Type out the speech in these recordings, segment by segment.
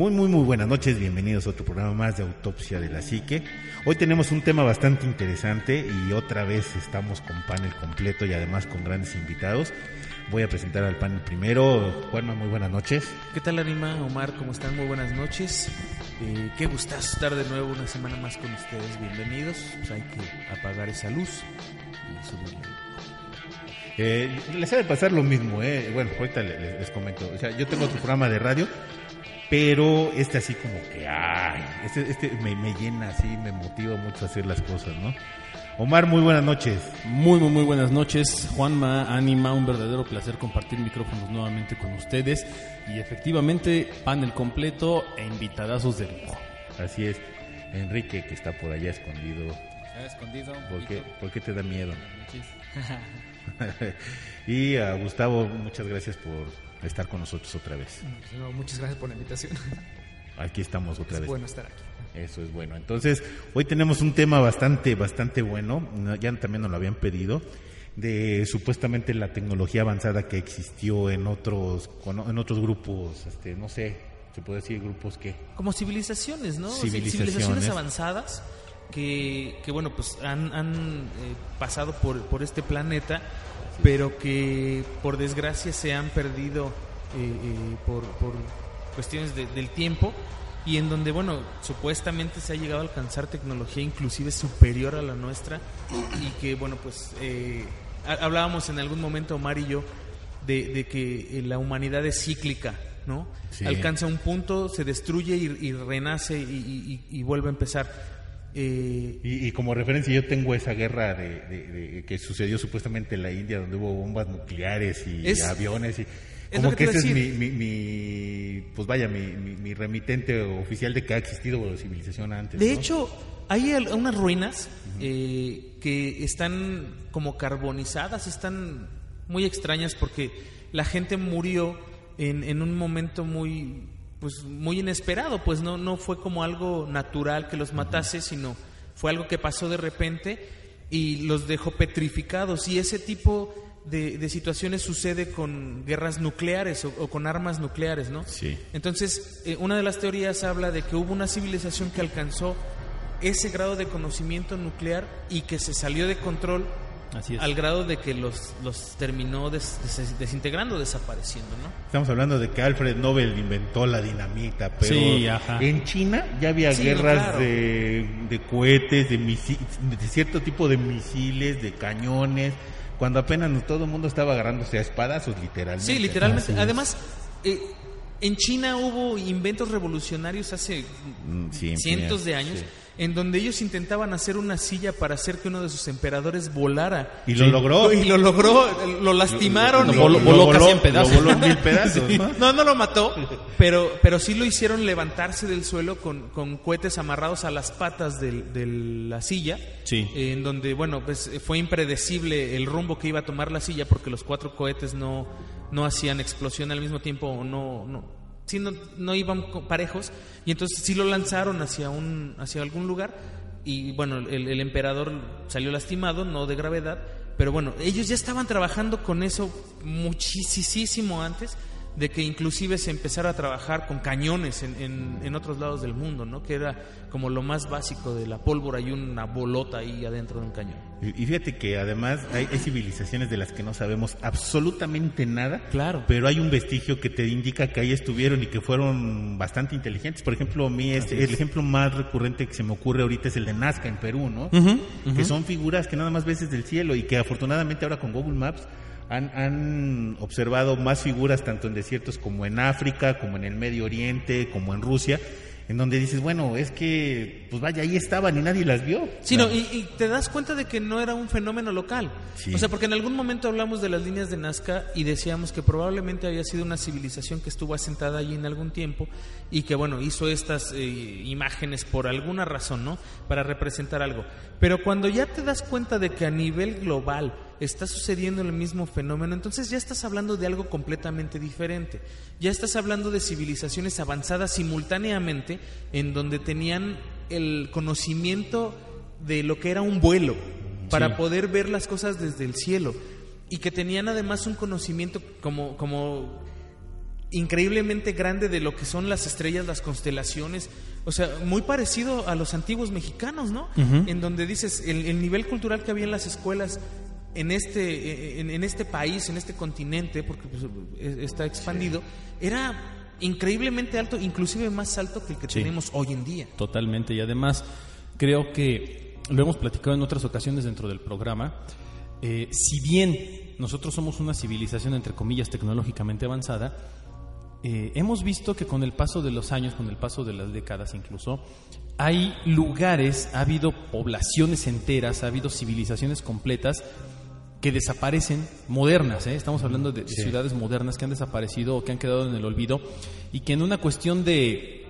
Muy, muy, muy buenas noches, bienvenidos a otro programa más de Autopsia de la Psique. Hoy tenemos un tema bastante interesante y otra vez estamos con panel completo y además con grandes invitados. Voy a presentar al panel primero. Juanma, muy buenas noches. ¿Qué tal, Anima? Omar, ¿cómo están? Muy buenas noches. Eh, qué gustazo estar de nuevo una semana más con ustedes. Bienvenidos. Pues hay que apagar esa luz y subirla. Eh, les ha de pasar lo mismo, ¿eh? Bueno, ahorita les, les comento. O sea, yo tengo otro programa de radio, pero este así como que, ay, este, este me, me llena así, me motiva mucho a hacer las cosas, ¿no? Omar, muy buenas noches. Muy, muy, muy buenas noches. Juanma, Anima, un verdadero placer compartir micrófonos nuevamente con ustedes. Y efectivamente, panel completo e invitadazos de lujo. Así es. Enrique, que está por allá escondido. Está escondido. un ¿Por qué, por qué te da miedo? Buenas noches. y a Gustavo, muchas gracias por estar con nosotros otra vez. No, muchas gracias por la invitación. Aquí estamos otra es vez. bueno estar aquí. Eso es bueno. Entonces, hoy tenemos un tema bastante, bastante bueno. No, Ya también nos lo habían pedido. De supuestamente la tecnología avanzada que existió en otros, en otros grupos, este, no sé, se puede decir grupos que. Como civilizaciones, ¿no? Civilizaciones. Civilizaciones avanzadas que, que bueno, pues han, han, eh, pasado por, por este planeta, pero que por desgracia se han perdido eh, eh, por, por cuestiones de- del tiempo y en donde, bueno, supuestamente se ha llegado a alcanzar tecnología inclusive superior a la nuestra y que, bueno, pues eh, ha- hablábamos en algún momento, Omar y yo, de, de que eh, la humanidad es cíclica, ¿no? Sí. Alcanza un punto, se destruye y, y renace y, y- y- y vuelve a empezar. Eh, Y, y como referencia yo tengo esa guerra de, de- de- que sucedió supuestamente en la India donde hubo bombas nucleares y Es- aviones y como que ese es mi, mi, mi- pues vaya mi, mi- mi remitente oficial de que ha existido civilización antes. De ¿no? hecho, hay unas ruinas eh, que están como carbonizadas, están muy extrañas porque la gente murió en, en un momento muy pues muy inesperado, pues no no fue como algo natural que los matase, sino fue algo que pasó de repente y los dejó petrificados y ese tipo de, de situaciones sucede con guerras nucleares o, o con armas nucleares, ¿no? Sí. Entonces, eh, una de las teorías habla de que hubo una civilización que alcanzó ese grado de conocimiento nuclear y que se salió de control Así es. al grado de que los, los terminó des- des- desintegrando, desapareciendo, ¿no? Estamos hablando de que Alfred Nobel inventó la dinamita, pero Sí, ajá. en China ya había Sí, guerras claro. de, de cohetes, de, misi- de cierto tipo de misiles, de cañones, cuando apenas todo el mundo estaba agarrándose a espadazos, literalmente. Sí, literalmente. Así. Además, eh, en China hubo inventos revolucionarios hace Mm, sí, cientos de años en donde ellos intentaban hacer una silla para hacer que uno de sus emperadores volara. Y lo logró. Y lo logró, lo lastimaron. Lo y- voló- Lo voló casi en pedazos. Lo voló en mil pedazos, ¿no? No, no lo mató, pero, pero sí lo hicieron levantarse del suelo con, con cohetes amarrados a las patas del- de la silla. Sí. En donde, bueno, pues fue impredecible el rumbo que iba a tomar la silla porque los cuatro cohetes no, no hacían explosión al mismo tiempo o no, no, sí, no, no iban parejos y entonces sí lo lanzaron hacia, un, hacia algún lugar y bueno, el, el emperador salió lastimado, no de gravedad, pero bueno, ellos ya estaban trabajando con eso muchísimo antes de que inclusive se empezara a trabajar con cañones en, en- en otros lados del mundo, ¿no? Que era como lo más básico de la pólvora y una bolota ahí adentro de un cañón. Y fíjate que además hay, hay civilizaciones de las que no sabemos absolutamente nada. Claro. Pero hay un vestigio que te indica que ahí estuvieron y que fueron bastante inteligentes. Por ejemplo, a mí este, el ejemplo más recurrente que se me ocurre ahorita es el de Nazca en Perú, ¿no? Que son figuras que nada más ves desde el cielo y que afortunadamente ahora con Google Maps han, han observado más figuras tanto en desiertos como en África, como en el Medio Oriente, como en Rusia, en donde dices, bueno, es que, pues vaya, ahí estaban y nadie las vio. Sí, no, y, y te das cuenta de que no era un fenómeno local. Sí. O sea, porque en algún momento hablamos de las líneas de Nazca y decíamos que probablemente había sido una civilización que estuvo asentada allí en algún tiempo y que, bueno, hizo estas eh, imágenes por alguna razón, ¿no? Para representar algo. Pero cuando ya te das cuenta de que a nivel global está sucediendo el mismo fenómeno, entonces ya estás hablando de algo completamente diferente. Ya estás hablando de civilizaciones avanzadas simultáneamente en donde tenían el conocimiento de lo que era un vuelo para poder ver las cosas desde el cielo y que tenían además un conocimiento como como increíblemente grande de lo que son las estrellas, las constelaciones, o sea, muy parecido a los antiguos mexicanos, ¿no? En donde dices, el, el nivel cultural que había en las escuelas en este, en, en este país, en este continente, porque pues, es- está expandido, era increíblemente alto, inclusive más alto que el que Sí. tenemos hoy en día. Totalmente. Y además, creo que lo hemos platicado en otras ocasiones dentro del programa. eh, si bien nosotros somos una civilización, entre comillas, tecnológicamente avanzada, eh, hemos visto que con el paso de los años, con el paso de las décadas incluso, hay lugares, ha habido poblaciones enteras, ha habido civilizaciones completas que desaparecen, modernas, ¿eh? estamos hablando de, de ciudades modernas que han desaparecido o que han quedado en el olvido y que en una cuestión de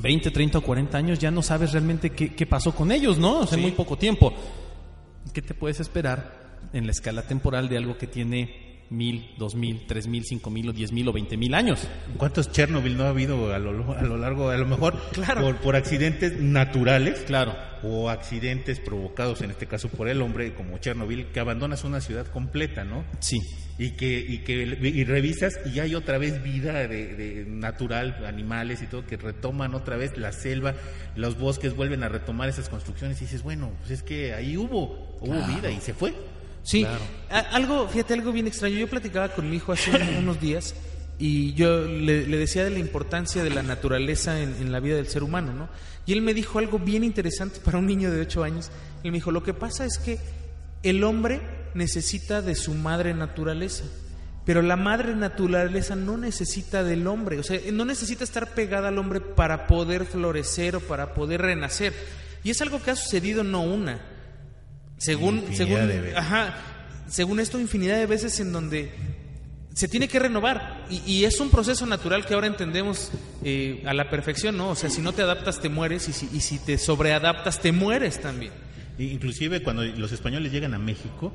20, 30 o 40 años ya no sabes realmente qué, qué pasó con ellos, ¿no? O sea, muy poco tiempo. ¿Qué te puedes esperar en la escala temporal de algo que tiene mil, dos mil, tres mil, cinco mil o diez mil o veinte mil años? ¿Cuántos Chernobyl no ha habido a lo, a lo largo, a lo mejor Claro. por, por accidentes naturales Claro. o accidentes provocados, en este caso por el hombre, como Chernobyl, que abandonas una ciudad completa, ¿no? Sí. Y que, y que y revisas y hay otra vez vida de, de natural, animales y todo, que retoman otra vez la selva, los bosques vuelven a retomar esas construcciones y dices, bueno, pues es que ahí hubo, hubo vida y se fue. Sí, algo, fíjate, algo bien extraño. Yo platicaba con mi hijo hace un- unos días y yo le, le decía de la importancia de la naturaleza en, en la vida del ser humano, ¿no? Y él me dijo algo bien interesante para un niño de 8 años. Él me dijo, lo que pasa es que el hombre necesita de su madre naturaleza, pero la madre naturaleza no necesita del hombre, o sea, no necesita estar pegada al hombre para poder florecer o para poder renacer. Y es algo que ha sucedido no una, según, Infinidad según, de veces. ajá, según esto, infinidad de veces en donde se tiene que renovar. Y, y es un proceso natural que ahora entendemos eh, a la perfección, ¿no? O sea, si no te adaptas, te mueres, y si, y si te sobreadaptas, te mueres también. Inclusive cuando los españoles llegan a México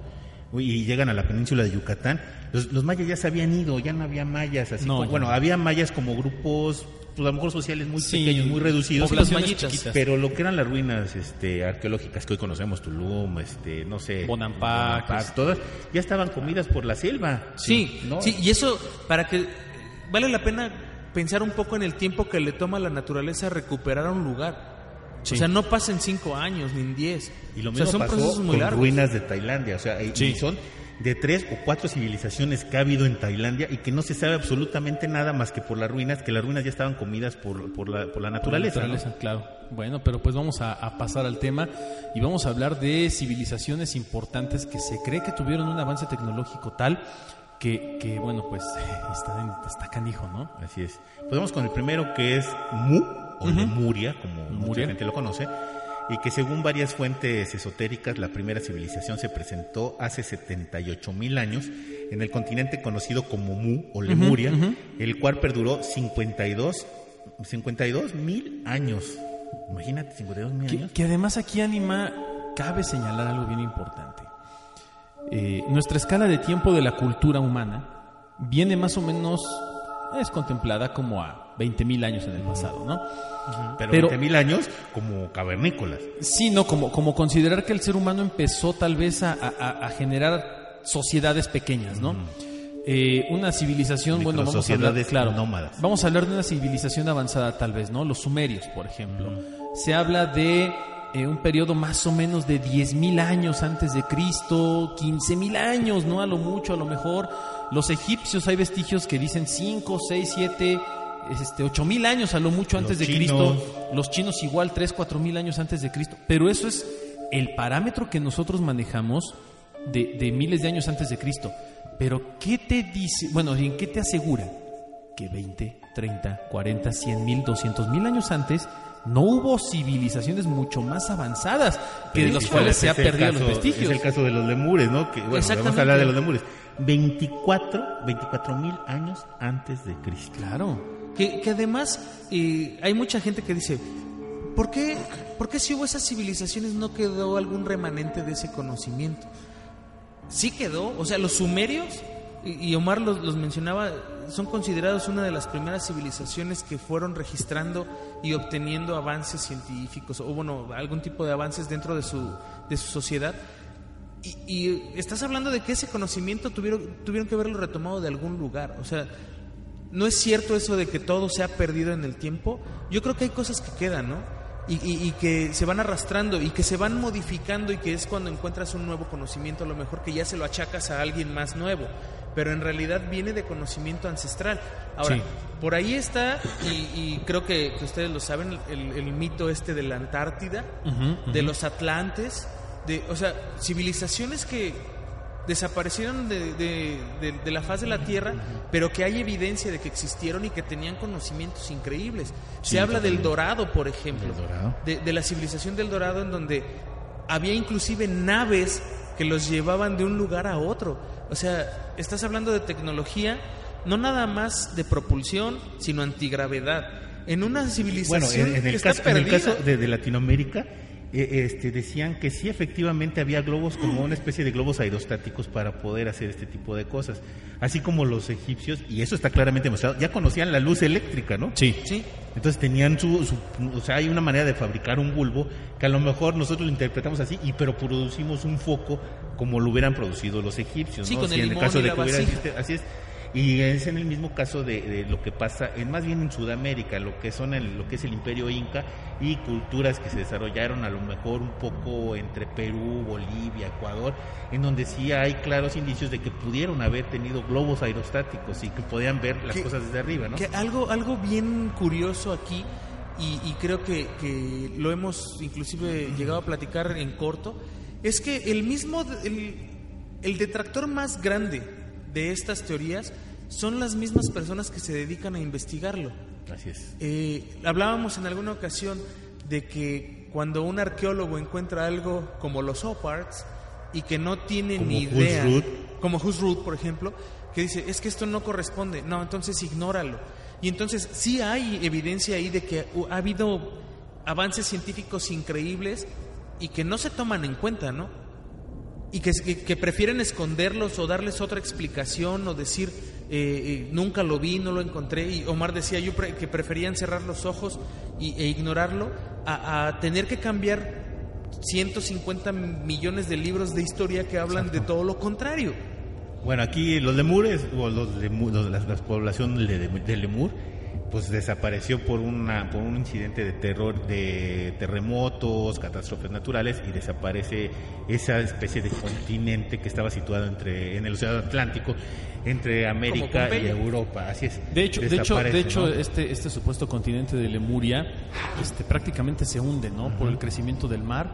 y llegan a la península de Yucatán, los, los mayas ya se habían ido, ya no había mayas, así No, como- bueno, no. había mayas como grupos, pues a lo mejor sociales muy Sí, pequeños, muy reducidos, poblaciones chiquitas. pero lo que eran las ruinas este, arqueológicas que hoy conocemos, Tulum, este, no sé, Bonampak, Bonampak, todas, ya estaban comidas por la selva. Sí, ¿no? sí, y eso para que vale la pena pensar un poco en el tiempo que le toma a la naturaleza recuperar un lugar. Sí. O sea, no pasa en cinco años ni en diez. Y lo O sea, mismo son pasó procesos muy con largos. ruinas de Tailandia, o sea, Sí. y son de tres o cuatro civilizaciones que ha habido en Tailandia y que no se sabe absolutamente nada más que por las ruinas, que las ruinas ya estaban comidas por, por, la, por la naturaleza. ¿no? Naturaleza, claro. Bueno, pero pues vamos a, a pasar al tema y vamos a hablar de civilizaciones importantes que se cree que tuvieron un avance tecnológico tal que, que bueno, pues está, en- está canijo, ¿no? Así es. Podemos con el primero que es Mu, o Lemuria, como mucha Lemuria. gente lo conoce, y que según varias fuentes esotéricas, la primera civilización se presentó hace 78 mil años en el continente conocido como Mu o Lemuria, el cual perduró 52 52 mil años. Imagínate, 52 mil años. que además aquí, Anima, cabe señalar algo bien importante. Eh, nuestra escala de tiempo de la cultura humana viene más o menos, es contemplada como a 20.000 años en el pasado, ¿no? Pero, Pero- 20.000 años como cavernícolas. Sí, no, como, como considerar que el ser humano empezó tal vez a, a- a generar sociedades pequeñas, ¿no? Eh, una civilización, bueno, vamos a hablar, claro, nómadas. vamos a hablar de una civilización avanzada tal vez, ¿no? Los sumerios, por ejemplo. Se habla de eh, un periodo más o menos de 10.000 años antes de Cristo, 15.000 años, ¿no? A lo mucho, a lo mejor. Los egipcios, hay vestigios que dicen 5, 6, 7, este, 8.000 años a lo mucho Los antes de chinos. Cristo. Los chinos igual, 3, 4 mil años antes de Cristo. Pero eso es el parámetro que nosotros manejamos de, de miles de años antes de Cristo. Pero, ¿qué te dice? Bueno, ¿y en qué te asegura que 20, 30, 40, 100 mil, 200 mil años antes no hubo civilizaciones mucho más avanzadas que de Sí, cuales es se ha perdido caso- los vestigios? Es el caso de los lemures, ¿no? Que, bueno, vamos a Exactamente. hablar de los lemures. 24, 24 mil años antes de Cristo. Claro. Que, además eh, hay mucha gente que dice, ¿por qué, ¿por qué si hubo esas civilizaciones no quedó algún remanente de ese conocimiento? Sí quedó, o sea, los sumerios, y, y Omar los, los mencionaba, son considerados una de las primeras civilizaciones que fueron registrando y obteniendo avances científicos, o bueno, algún tipo de avances dentro de su, de su sociedad. Y, y estás hablando de que ese conocimiento tuvieron, tuvieron que haberlo retomado de algún lugar. O sea, no es cierto eso de que todo se ha perdido en el tiempo. Yo creo que hay cosas que quedan, ¿no? Y, y- y que se van arrastrando y que se van modificando y que es cuando encuentras un nuevo conocimiento, a lo mejor que ya se lo achacas a alguien más nuevo. Pero en realidad viene de conocimiento ancestral. Ahora, Sí. por ahí está, y, y creo que, que ustedes lo saben, el, el mito este de la Antártida, de los Atlantes, de, o sea, civilizaciones que desaparecieron de, de- de- de la faz de la Tierra, pero que hay evidencia de que existieron y que tenían conocimientos increíbles. Se habla del Dorado, por ejemplo, Dorado. De, la civilización del Dorado, en donde había inclusive naves que los llevaban de un lugar a otro. O sea, estás hablando de tecnología, no nada más de propulsión, sino antigravedad. En una Bueno, civilización en, en que el está caso, en el perdida. caso de, Latinoamérica, este, decían que sí, efectivamente había globos como una especie de globos aerostáticos para poder hacer este tipo de cosas. Así como los egipcios, y eso está claramente demostrado, ya conocían la luz eléctrica, ¿no? Sí. Sí. Entonces tenían su, su- o sea, hay una manera de fabricar un bulbo que a lo mejor nosotros lo interpretamos así, y pero producimos un foco como lo hubieran producido los egipcios, Sí, ¿no? con Si el en el limón caso de que hubiera así es. Y es en el mismo caso de, de lo que pasa, en, más bien en Sudamérica, lo que son el, lo que es el Imperio Inca y culturas que se desarrollaron a lo mejor un poco entre Perú, Bolivia, Ecuador, en donde sí hay claros indicios de que pudieron haber tenido globos aerostáticos y que podían ver las Que- cosas desde arriba, ¿no? Que algo, algo bien curioso aquí, y, y creo que, que lo hemos inclusive llegado a platicar en corto, es que el mismo, el, el detractor más grande de estas teorías son las mismas personas que se dedican a investigarlo. Así es. Eh, hablábamos en alguna ocasión de que cuando un arqueólogo encuentra algo como los Oparts y que no tiene Como ni idea, como Husrud, por ejemplo, que dice, es que esto no corresponde, no, entonces ignóralo. Y entonces sí hay evidencia ahí de que ha habido avances científicos increíbles y que no se toman en cuenta, ¿no? Y que, que- prefieren esconderlos o darles otra explicación o decir eh, eh, nunca lo vi, no lo encontré y Omar decía yo pre- que preferían cerrar los ojos y- e ignorarlo a, a tener que cambiar 150 millones de libros de historia que hablan de todo lo contrario. Bueno, aquí los lemures, o los lemu- los- la, la población de, de lemur, pues desapareció por, una, por un incidente de terror, de terremotos, catástrofes naturales, y desaparece esa especie de continente que estaba situado entre, en el Océano Atlántico, entre América y. Europa. Así es. De hecho, de hecho, de hecho ¿no? este, este supuesto continente de Lemuria este, prácticamente se hunde ¿no? por el crecimiento del mar.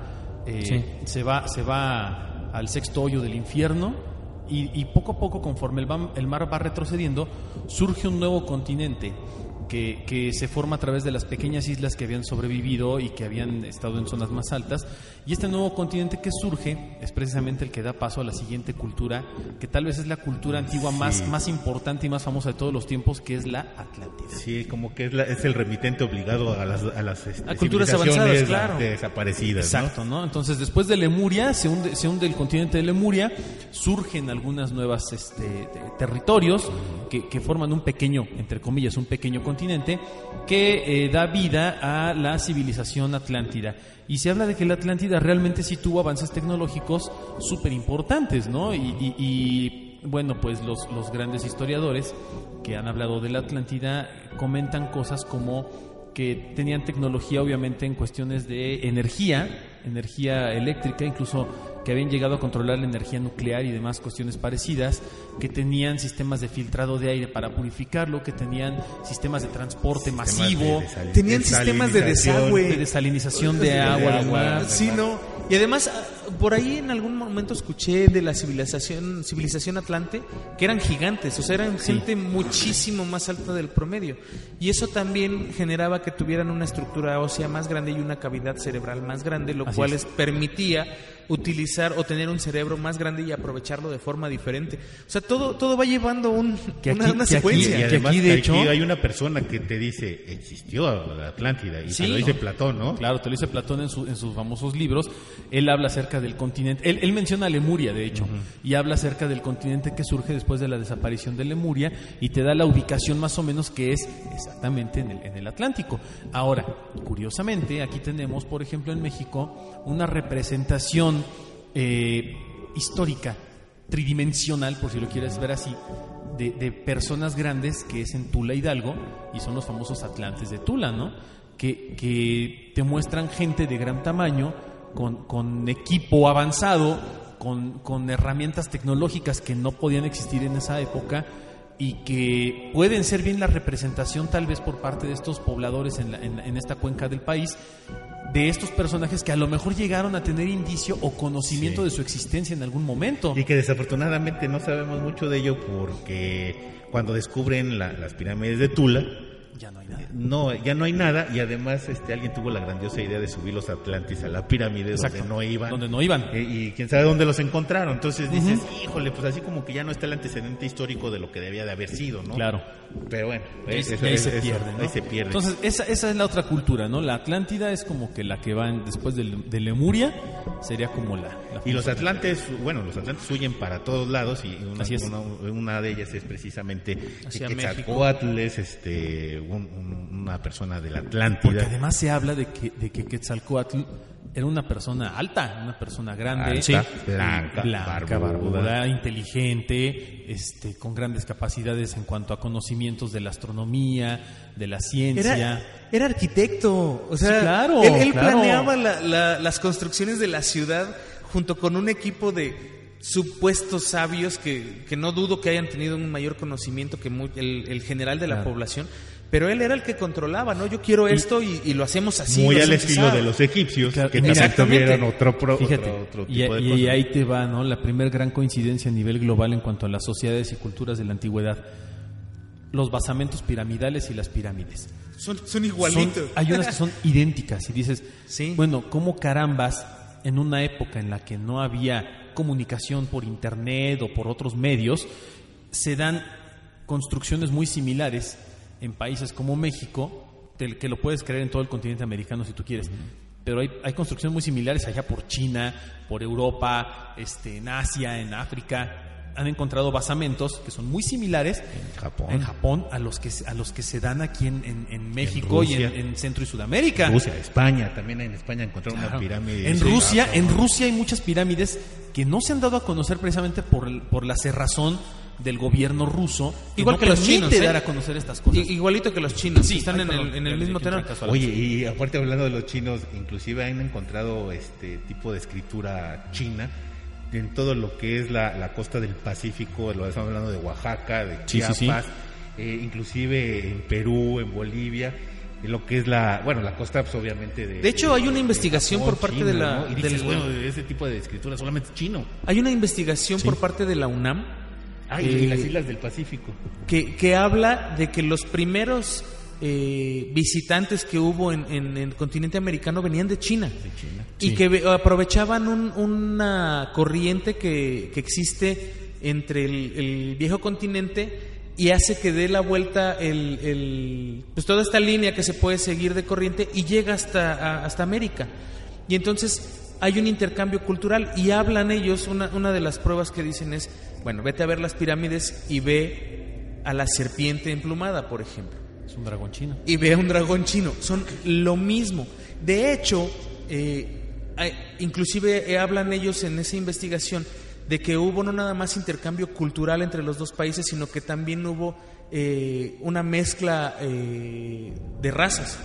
Eh, Sí. se, va, se va al sexto hoyo del infierno y, y poco a poco, conforme el, va- el mar va retrocediendo, surge un nuevo continente que, que se forma a través de las pequeñas islas que habían sobrevivido y que habían estado en zonas más altas. Y este nuevo continente que surge es precisamente el que da paso a la siguiente cultura, que tal vez es la cultura antigua más, más importante y más famosa de todos los tiempos, que es la Atlántida. Sí, como que es, la- es el remitente obligado a las, a las este, A culturas avanzadas, claro. desaparecidas. ¿no? Exacto, ¿no? Entonces, después de Lemuria, se hunde, se hunde el continente de Lemuria, surgen algunas nuevas este, te- territorios que, que forman un pequeño, entre comillas, un pequeño continente que eh, da vida a la civilización atlántida. Y se habla de que la Atlántida realmente sí tuvo avances tecnológicos súper importantes, ¿no? Y, y- y, bueno, pues los, los grandes historiadores que han hablado de la Atlántida comentan cosas como que tenían tecnología obviamente en cuestiones de energía, energía eléctrica, incluso que habían llegado a controlar la energía nuclear y demás cuestiones parecidas, que tenían sistemas de filtrado de aire para purificarlo, que tenían sistemas de transporte Sistemas masivo, de Tenían sistemas de desagüe. de desalinización de agua, mar. Sí, no. Y además, por ahí en algún momento escuché de la civilización, civilización Atlante, que eran gigantes, o sea, eran gente muchísimo más alta del promedio. Y eso también generaba que tuvieran una estructura ósea más grande y una cavidad cerebral más grande, lo Así cual es. les permitía utilizar o tener un cerebro más grande y aprovecharlo de forma diferente. O sea, todo, todo va llevando un, Que una, aquí- una que aquí- secuencia. Y que además aquí, de aquí hecho- hay una persona que te dice existió la Atlántida y Sí. te lo dice Platón, ¿no? Claro, te lo dice Platón en, su- en sus famosos libros. Él habla acerca del continente. Él, él menciona Lemuria, de hecho, y habla acerca del continente que surge después de la desaparición de Lemuria y te da la ubicación más o menos que es exactamente en el, en el Atlántico. Ahora, curiosamente, aquí tenemos, por ejemplo, en México, una representación eh, histórica, tridimensional, por si lo quieres ver así, de, personas grandes que es en Tula Hidalgo y son los famosos atlantes de Tula, ¿no? Que, que te muestran gente de gran tamaño, con, con equipo avanzado, con, con herramientas tecnológicas que no podían existir en esa época y que pueden ser bien la representación tal vez por parte de estos pobladores en, la- en- en esta cuenca del país de estos personajes que a lo mejor llegaron a tener indicio o conocimiento Sí. de su existencia en algún momento. Y que desafortunadamente no sabemos mucho de ello porque cuando descubren la- las pirámides de Tula, Ya no hay nada. no, ya no hay nada y además este alguien tuvo la grandiosa idea de subir los Atlantis a la pirámide Exacto. donde no iban. Donde no iban. Eh, y quién sabe dónde los encontraron. Entonces dices, híjole, pues así como que ya no está el antecedente histórico de lo que debía de haber sido, ¿no? Claro. Pero bueno, ahí, eso- se pierde, ¿no? ahí se pierde. Entonces, esa, esa es la otra cultura, ¿no? La Atlántida es como que la que va en- después de, de Lemuria, sería como la... la y los atlantes, bueno, los atlantes huyen para todos lados y una, de ellas es precisamente Hacia que México. Quetzalcóatl es este, un- un- una persona de la Porque Atlántida. además se habla de que, de que Quetzalcóatl era una persona alta, una persona grande, Alta, blanca, blanca, barbuda. barbuda, inteligente, este, con grandes capacidades en cuanto a conocimientos de la astronomía, de la ciencia. Era, era arquitecto, o sea, Sí, claro, él, él claro. planeaba la- la- las construcciones de la ciudad junto con un equipo de supuestos sabios que, que no dudo que hayan tenido un mayor conocimiento que el, el general de la Claro. población, pero él era el que controlaba, ¿no? Yo quiero esto y, y lo hacemos así. Muy al estilo de los egipcios, Claro, que mira, tuvieron otro, pro- Fíjate, otro, otro y, tipo de y cosas. ahí te va, ¿no? La primera gran coincidencia a nivel global en cuanto a las sociedades y culturas de la antigüedad. Los basamentos piramidales y las pirámides. Son, son Son- igualitos. hay unas que son idénticas y dices, Sí. bueno, ¿cómo carambas en una época en la que no había comunicación por internet o por otros medios, se dan construcciones muy similares en países como México, que lo puedes creer en todo el continente americano si tú quieres. Pero hay, hay construcciones muy similares allá por China, por Europa, este, en Asia, en África. Han encontrado basamentos que son muy similares En Japón. en Japón a los que, a los que se dan aquí en, en- en México y en, Centro y Sudamérica. Rusia, España, también en España encontraron Claro. una pirámide. En. Rusia, en Rusia hay muchas pirámides que no se han dado a conocer precisamente por, por la cerrazón del gobierno ruso. Igual no que los permite chinos, ¿eh? dar a conocer estas cosas. Igualito que los chinos. Sí, están ay, en el, en el mismo la- Oye, y aparte hablando de los chinos, inclusive han encontrado este tipo de escritura china en todo lo que es la, la costa del Pacífico, lo estamos hablando de Oaxaca, de Sí, sí, Chiapas, sí. eh, inclusive en Perú, en Bolivia, en lo que es la, bueno, la costa pues, obviamente de... De hecho, hay una de investigación Japón, por parte China, de la- ¿no? Y dices, del- bueno, ese tipo de escritura solamente es chino. Hay una investigación por parte de la UNAM Ah, y Eh, en las islas del Pacífico. que, que habla de que los primeros eh, visitantes que hubo en, en el continente americano venían de China. Y que ve- aprovechaban un- una corriente que, que existe entre el, el viejo continente y hace que dé la vuelta el, el- pues toda esta línea que se puede seguir de corriente y llega hasta, a- hasta América. Y entonces hay un intercambio cultural y hablan ellos, una, una de las pruebas que dicen es, bueno, vete a ver las pirámides y ve a la serpiente emplumada, por ejemplo Es un dragón chino. y ve a un dragón chino. Son lo mismo. De hecho, eh, inclusive eh, hablan ellos en esa investigación de que hubo no nada más intercambio cultural entre los dos países, sino que también hubo eh, una mezcla eh, de razas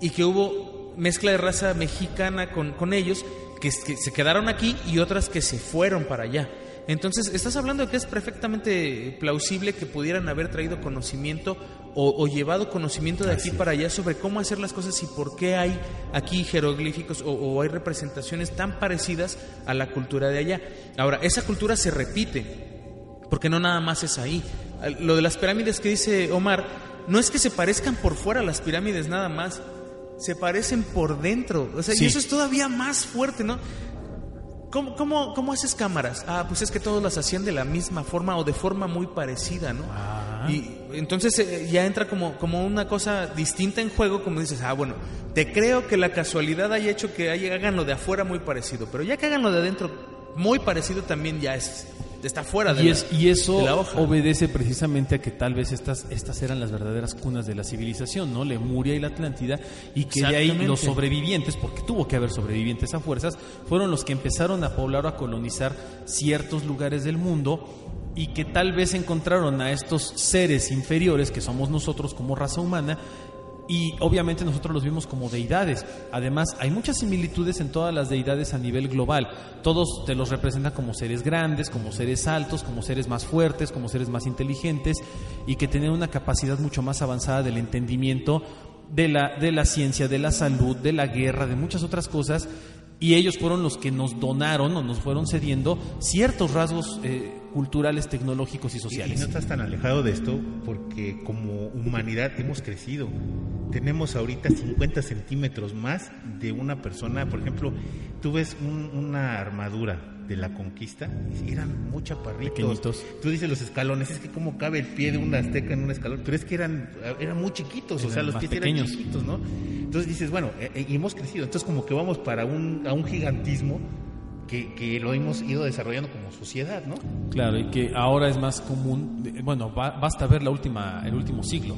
y que hubo mezcla de raza mexicana con, con ellos que, que se quedaron aquí y otras que se fueron para allá. Entonces, estás hablando de que es perfectamente plausible que pudieran haber traído conocimiento o, o llevado conocimiento de aquí para allá sobre cómo hacer las cosas y por qué hay aquí jeroglíficos o, o hay representaciones tan parecidas a la cultura de allá. Ahora, esa cultura se repite, porque no nada más es ahí. Lo de las pirámides que dice Omar, no es que se parezcan por fuera las pirámides nada más, se parecen por dentro. O sea, Sí. y eso es todavía más fuerte, ¿no? ¿Cómo, cómo, cómo haces cámaras? Ah, pues es que todos las hacían de la misma forma o de forma muy parecida, ¿no? Y entonces eh, ya entra como, como una cosa distinta en juego, como dices, ah, bueno, te creo que la casualidad haya hecho que hagan lo de afuera muy parecido, pero ya que hagan lo de adentro muy parecido también ya es, está fuera de Y, la- es- y eso de la hoja. obedece precisamente a que tal vez estas, estas eran las verdaderas cunas de la civilización, ¿no? Lemuria y la Atlántida, y que de ahí los sobrevivientes, porque tuvo que haber sobrevivientes a fuerzas, fueron los que empezaron a poblar o a colonizar ciertos lugares del mundo y que tal vez encontraron a estos seres inferiores que somos nosotros como raza humana y obviamente nosotros los vimos como deidades. Además, hay muchas similitudes en todas las deidades a nivel global. Todos te los representan como seres grandes, como seres altos, como seres más fuertes, como seres más inteligentes y que tienen una capacidad mucho más avanzada del entendimiento de la, de la ciencia, de la salud, de la guerra, de muchas otras cosas. Y ellos fueron los que nos donaron o nos fueron cediendo ciertos rasgos eh, culturales, tecnológicos y Y, y sociales. no estás tan alejado de esto porque como humanidad hemos crecido. Tenemos ahorita 50 centímetros más de una persona. Por ejemplo, tú ves un- una armadura de la conquista eran muy chaparritos. Pequeñitos. Tú dices los escalones, es que cómo cabe el pie de un azteca en un escalón, pero es que eran, eran muy chiquitos, o sea, Eran los pies pequeños. eran chiquitos, ¿no? Entonces dices, bueno, eh, eh, y hemos crecido, entonces como que vamos para un, a un gigantismo que, que lo hemos ido desarrollando como sociedad, ¿no? Claro, y que ahora es más común, bueno, ba- basta ver la última, el último siglo.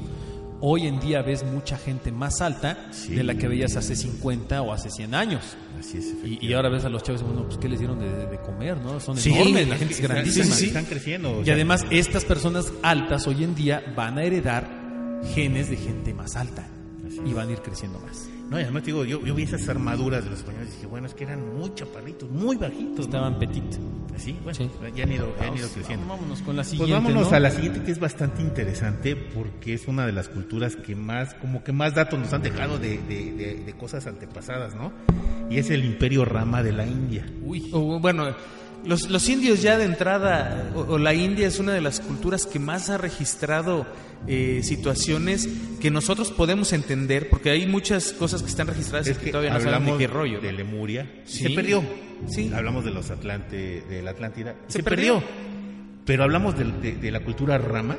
Hoy en día ves mucha gente más alta Sí. de la que veías hace 50 o hace 100 años. Así es, Y, y ahora ves a los chavos, bueno, pues ¿qué les dieron de, de comer, no? Son Sí, enormes, la gente es grandísima. sí, sí, están creciendo. Y además estas personas altas hoy en día van a heredar genes de gente más alta y van a ir creciendo más. No, y además te digo, yo, yo vi esas armaduras de los españoles y dije, bueno, es que eran muy chaparritos, muy bajitos. ¿no? Estaban petit. Así, bueno, Sí. ya han ido, ya han ido creciendo. Vámonos con la Pues siguiente. vámonos ¿no? a la siguiente que es bastante interesante porque es una de las culturas que más, como que más datos nos han dejado de, de- de- de cosas antepasadas, ¿no? Y es el imperio Rama de la India. Uy, O, bueno, los, los indios ya de entrada, o, o la India es una de las culturas que más ha registrado eh, situaciones que nosotros podemos entender, porque hay muchas cosas que están registradas y Es que que todavía no saben hablamos de qué rollo. de. Lemuria. Sí. Se perdió. Sí. Hablamos de los Atlante, de la Atlántida. Se Se, perdió. perdió. Pero hablamos de, de- de la cultura Rama.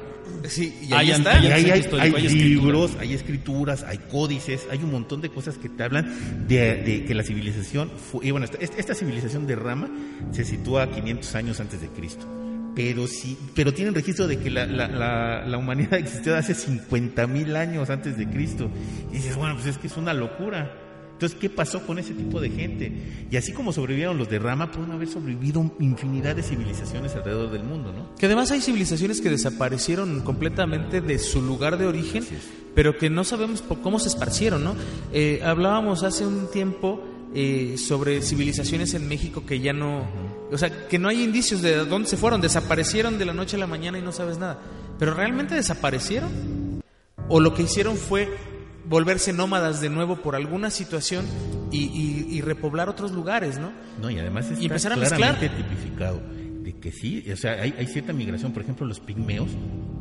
Sí, y ahí está. Y ahí hay, hay escritura. libros, hay escrituras, hay códices, hay un montón de cosas que te hablan de, de que la civilización fue, y bueno, esta, esta civilización de Rama se sitúa 500 años antes de Cristo. Pero sí, pero tienen registro de que la, la, la, la humanidad existió hace 50 mil años antes de Cristo. Y dices, bueno, pues es que es una locura. Entonces, ¿qué pasó con ese tipo de gente? Y así como sobrevivieron los de Rama, pueden haber sobrevivido infinidad de civilizaciones alrededor del mundo, ¿no? Que además hay civilizaciones que desaparecieron completamente de su lugar de origen, pero que no sabemos por cómo se esparcieron, ¿no? Eh, hablábamos hace un tiempo eh, sobre civilizaciones en México que ya no, o sea, que no hay indicios de dónde se fueron, desaparecieron de la noche a la mañana y no sabes nada. Pero realmente desaparecieron o lo que hicieron fue volverse nómadas de nuevo por alguna situación y, y- y repoblar otros lugares, ¿no? No, y además está Y empezar a mezclar. claramente tipificado de que sí, o sea, hay, hay cierta migración, por ejemplo, los pigmeos,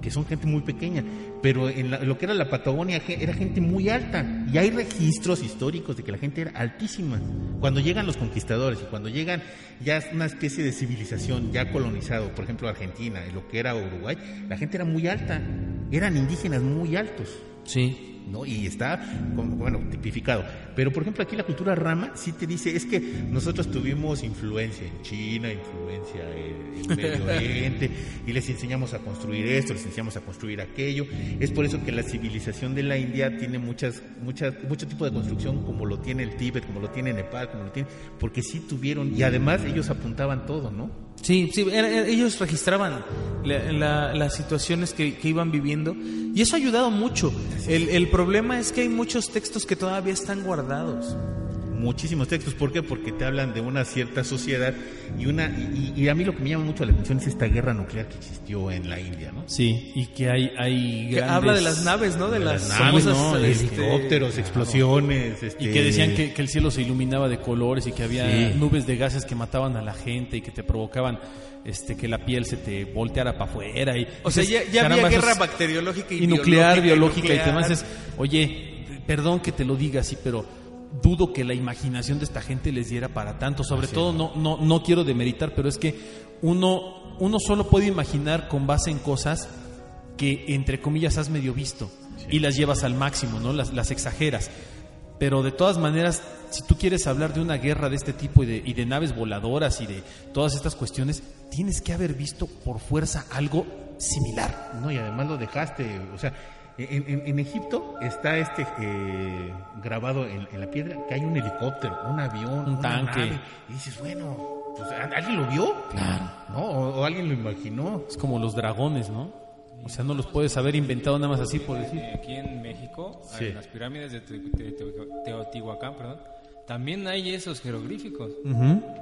que son gente muy pequeña, pero en la- lo que era la Patagonia era gente muy alta y hay registros históricos de que la gente era altísima. Cuando llegan los conquistadores y cuando llegan ya una especie de civilización ya colonizado, por ejemplo Argentina, lo que era Uruguay, la gente era muy alta, eran indígenas muy altos. Sí. ¿No? Y está, bueno, tipificado. Pero, por ejemplo, aquí la cultura rama sí te dice, es que nosotros tuvimos influencia en China, influencia en, en Medio Oriente, y les enseñamos a construir esto, les enseñamos a construir aquello. Es por eso que la civilización de la India tiene muchas, muchas, mucho tipo de construcción, como lo tiene el Tíbet, como lo tiene Nepal, como lo tiene, porque sí tuvieron, y además ellos apuntaban todo, ¿no? Sí, sí, era- era- ellos registraban la- la- las situaciones que, que iban viviendo y eso ha ayudado mucho. El, el problema es que hay muchos textos que todavía están guardados. Muchísimos textos. ¿Por qué? Porque te hablan de una cierta sociedad y una y, y a mí lo que me llama mucho la atención es esta guerra nuclear que existió en la India, ¿no? Sí, y que hay, hay Que grandes- habla de las naves, ¿no? De, las, naves, famosas, ¿no? este, helicópteros, explosiones, este, Y que decían que, que el cielo se iluminaba de colores y que había Sí. nubes de gases que mataban a la gente y que te provocaban este que la piel se te volteara para afuera. Y, O sea, ya, ya "Caramba, había guerra bacteriológica y, y nuclear, biológica, biológica y nuclear. demás. Es, oye, perdón que te lo diga así, pero dudo que la imaginación de esta gente les diera para tanto. Sobre todo, no, no, no quiero demeritar, pero es que uno, uno solo puede imaginar con base en cosas que, entre comillas, has medio visto y las llevas al máximo, ¿no? Las, las exageras. Pero de todas maneras, si tú quieres hablar de una guerra de este tipo y de, y de naves voladoras y de todas estas cuestiones, tienes que haber visto por fuerza algo similar. No, y además lo dejaste, o sea, en, en- en Egipto está este eh, grabado en, en la piedra que hay un helicóptero, un avión, Un una tanque. nave. Y dices, bueno, pues, ¿alguien lo vio? Claro. ¿No? O, o alguien lo imaginó. Es como los dragones, ¿no? O sea, no los puedes haber inventado nada más así por decir. Aquí en México, Sí. en las pirámides de, Te- de Te- Teotihuacán, perdón, también hay esos jeroglíficos.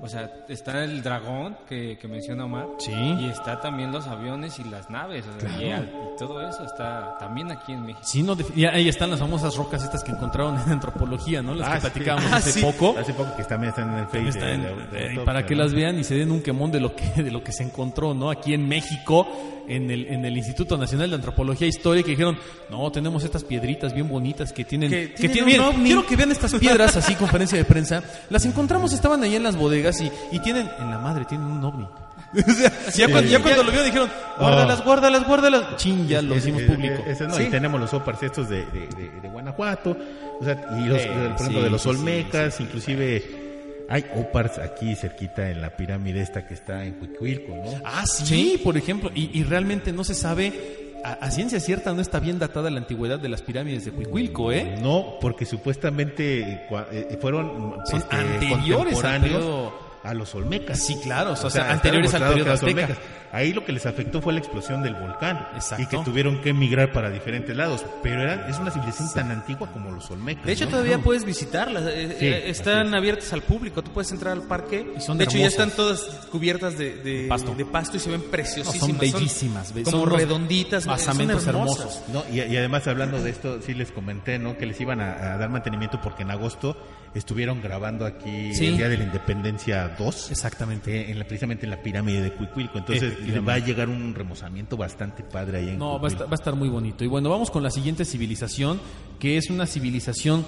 O sea, está el dragón que, que menciona Omar. Sí. Y está también los aviones y las naves. o sea, y, al- y todo eso está también aquí en México. Sí, no, y ahí están las famosas rocas estas que encontraron en antropología, ¿no? Las Ah, que sí. platicábamos Ah, hace sí. poco. Hace poco que también están en el Facebook. Está en- de- de- de eh, para que las vean y se den un quemón de lo que de lo que se encontró, ¿no? Aquí en México, en el, en el Instituto Nacional de Antropología e Historia, que dijeron, no, tenemos estas piedritas bien bonitas que tienen... Que que tienen tienen- un miren, ovni". quiero que vean estas piedras, así, conferencia de prensa. Las encontramos, estaban ahí en las bodegas y, y tienen, en la madre, tienen un ovni. O sea, ya, cuando, ya cuando lo vieron dijeron, guárdalas, guárdalas, guárdalas. Chin, ya lo hicimos público. es- eso no, Sí. Y tenemos los opars estos de, de, de- de Guanajuato, o sea, y los, Sí, por ejemplo, sí, de los Olmecas, sí. inclusive hay opars aquí cerquita en la pirámide esta que está en Cuicuilco, ¿no? Ah, sí, por ejemplo, y, y realmente no se sabe, a, a ciencia cierta no está bien datada la antigüedad de las pirámides de Cuicuilco, ¿eh? No, porque supuestamente eh, eh, fueron Son este, anteriores al contemporáneos periodo- a los Olmecas. Sí, claro, o sea, anteriores al periodo azteca. Olmecas. Ahí lo que les afectó fue la explosión del volcán Exacto. y que tuvieron que emigrar para diferentes lados. Pero eran, es una civilización tan antigua como los Olmecas. De hecho, ¿no? todavía puedes visitarlas. eh, Sí, eh, están es. abiertas al público. Tú puedes entrar al parque. Y son de hecho, ya están todas cubiertas de, de- Pasto. de pasto y se ven No, preciosísimas. son bellísimas, be- como son unos redonditas. basamentos hermosos. No, y, y además hablando de esto, sí les comenté, ¿no? Que les iban a, a dar mantenimiento porque en agosto estuvieron grabando aquí Sí. el Día de la Independencia 2. Exactamente. eh, en la, precisamente en la pirámide de Cuicuilco. Entonces Efectivamente. va a llegar un remozamiento bastante padre ahí en No, va a, estar, va a estar muy bonito. Y bueno, vamos con la siguiente civilización, que es una civilización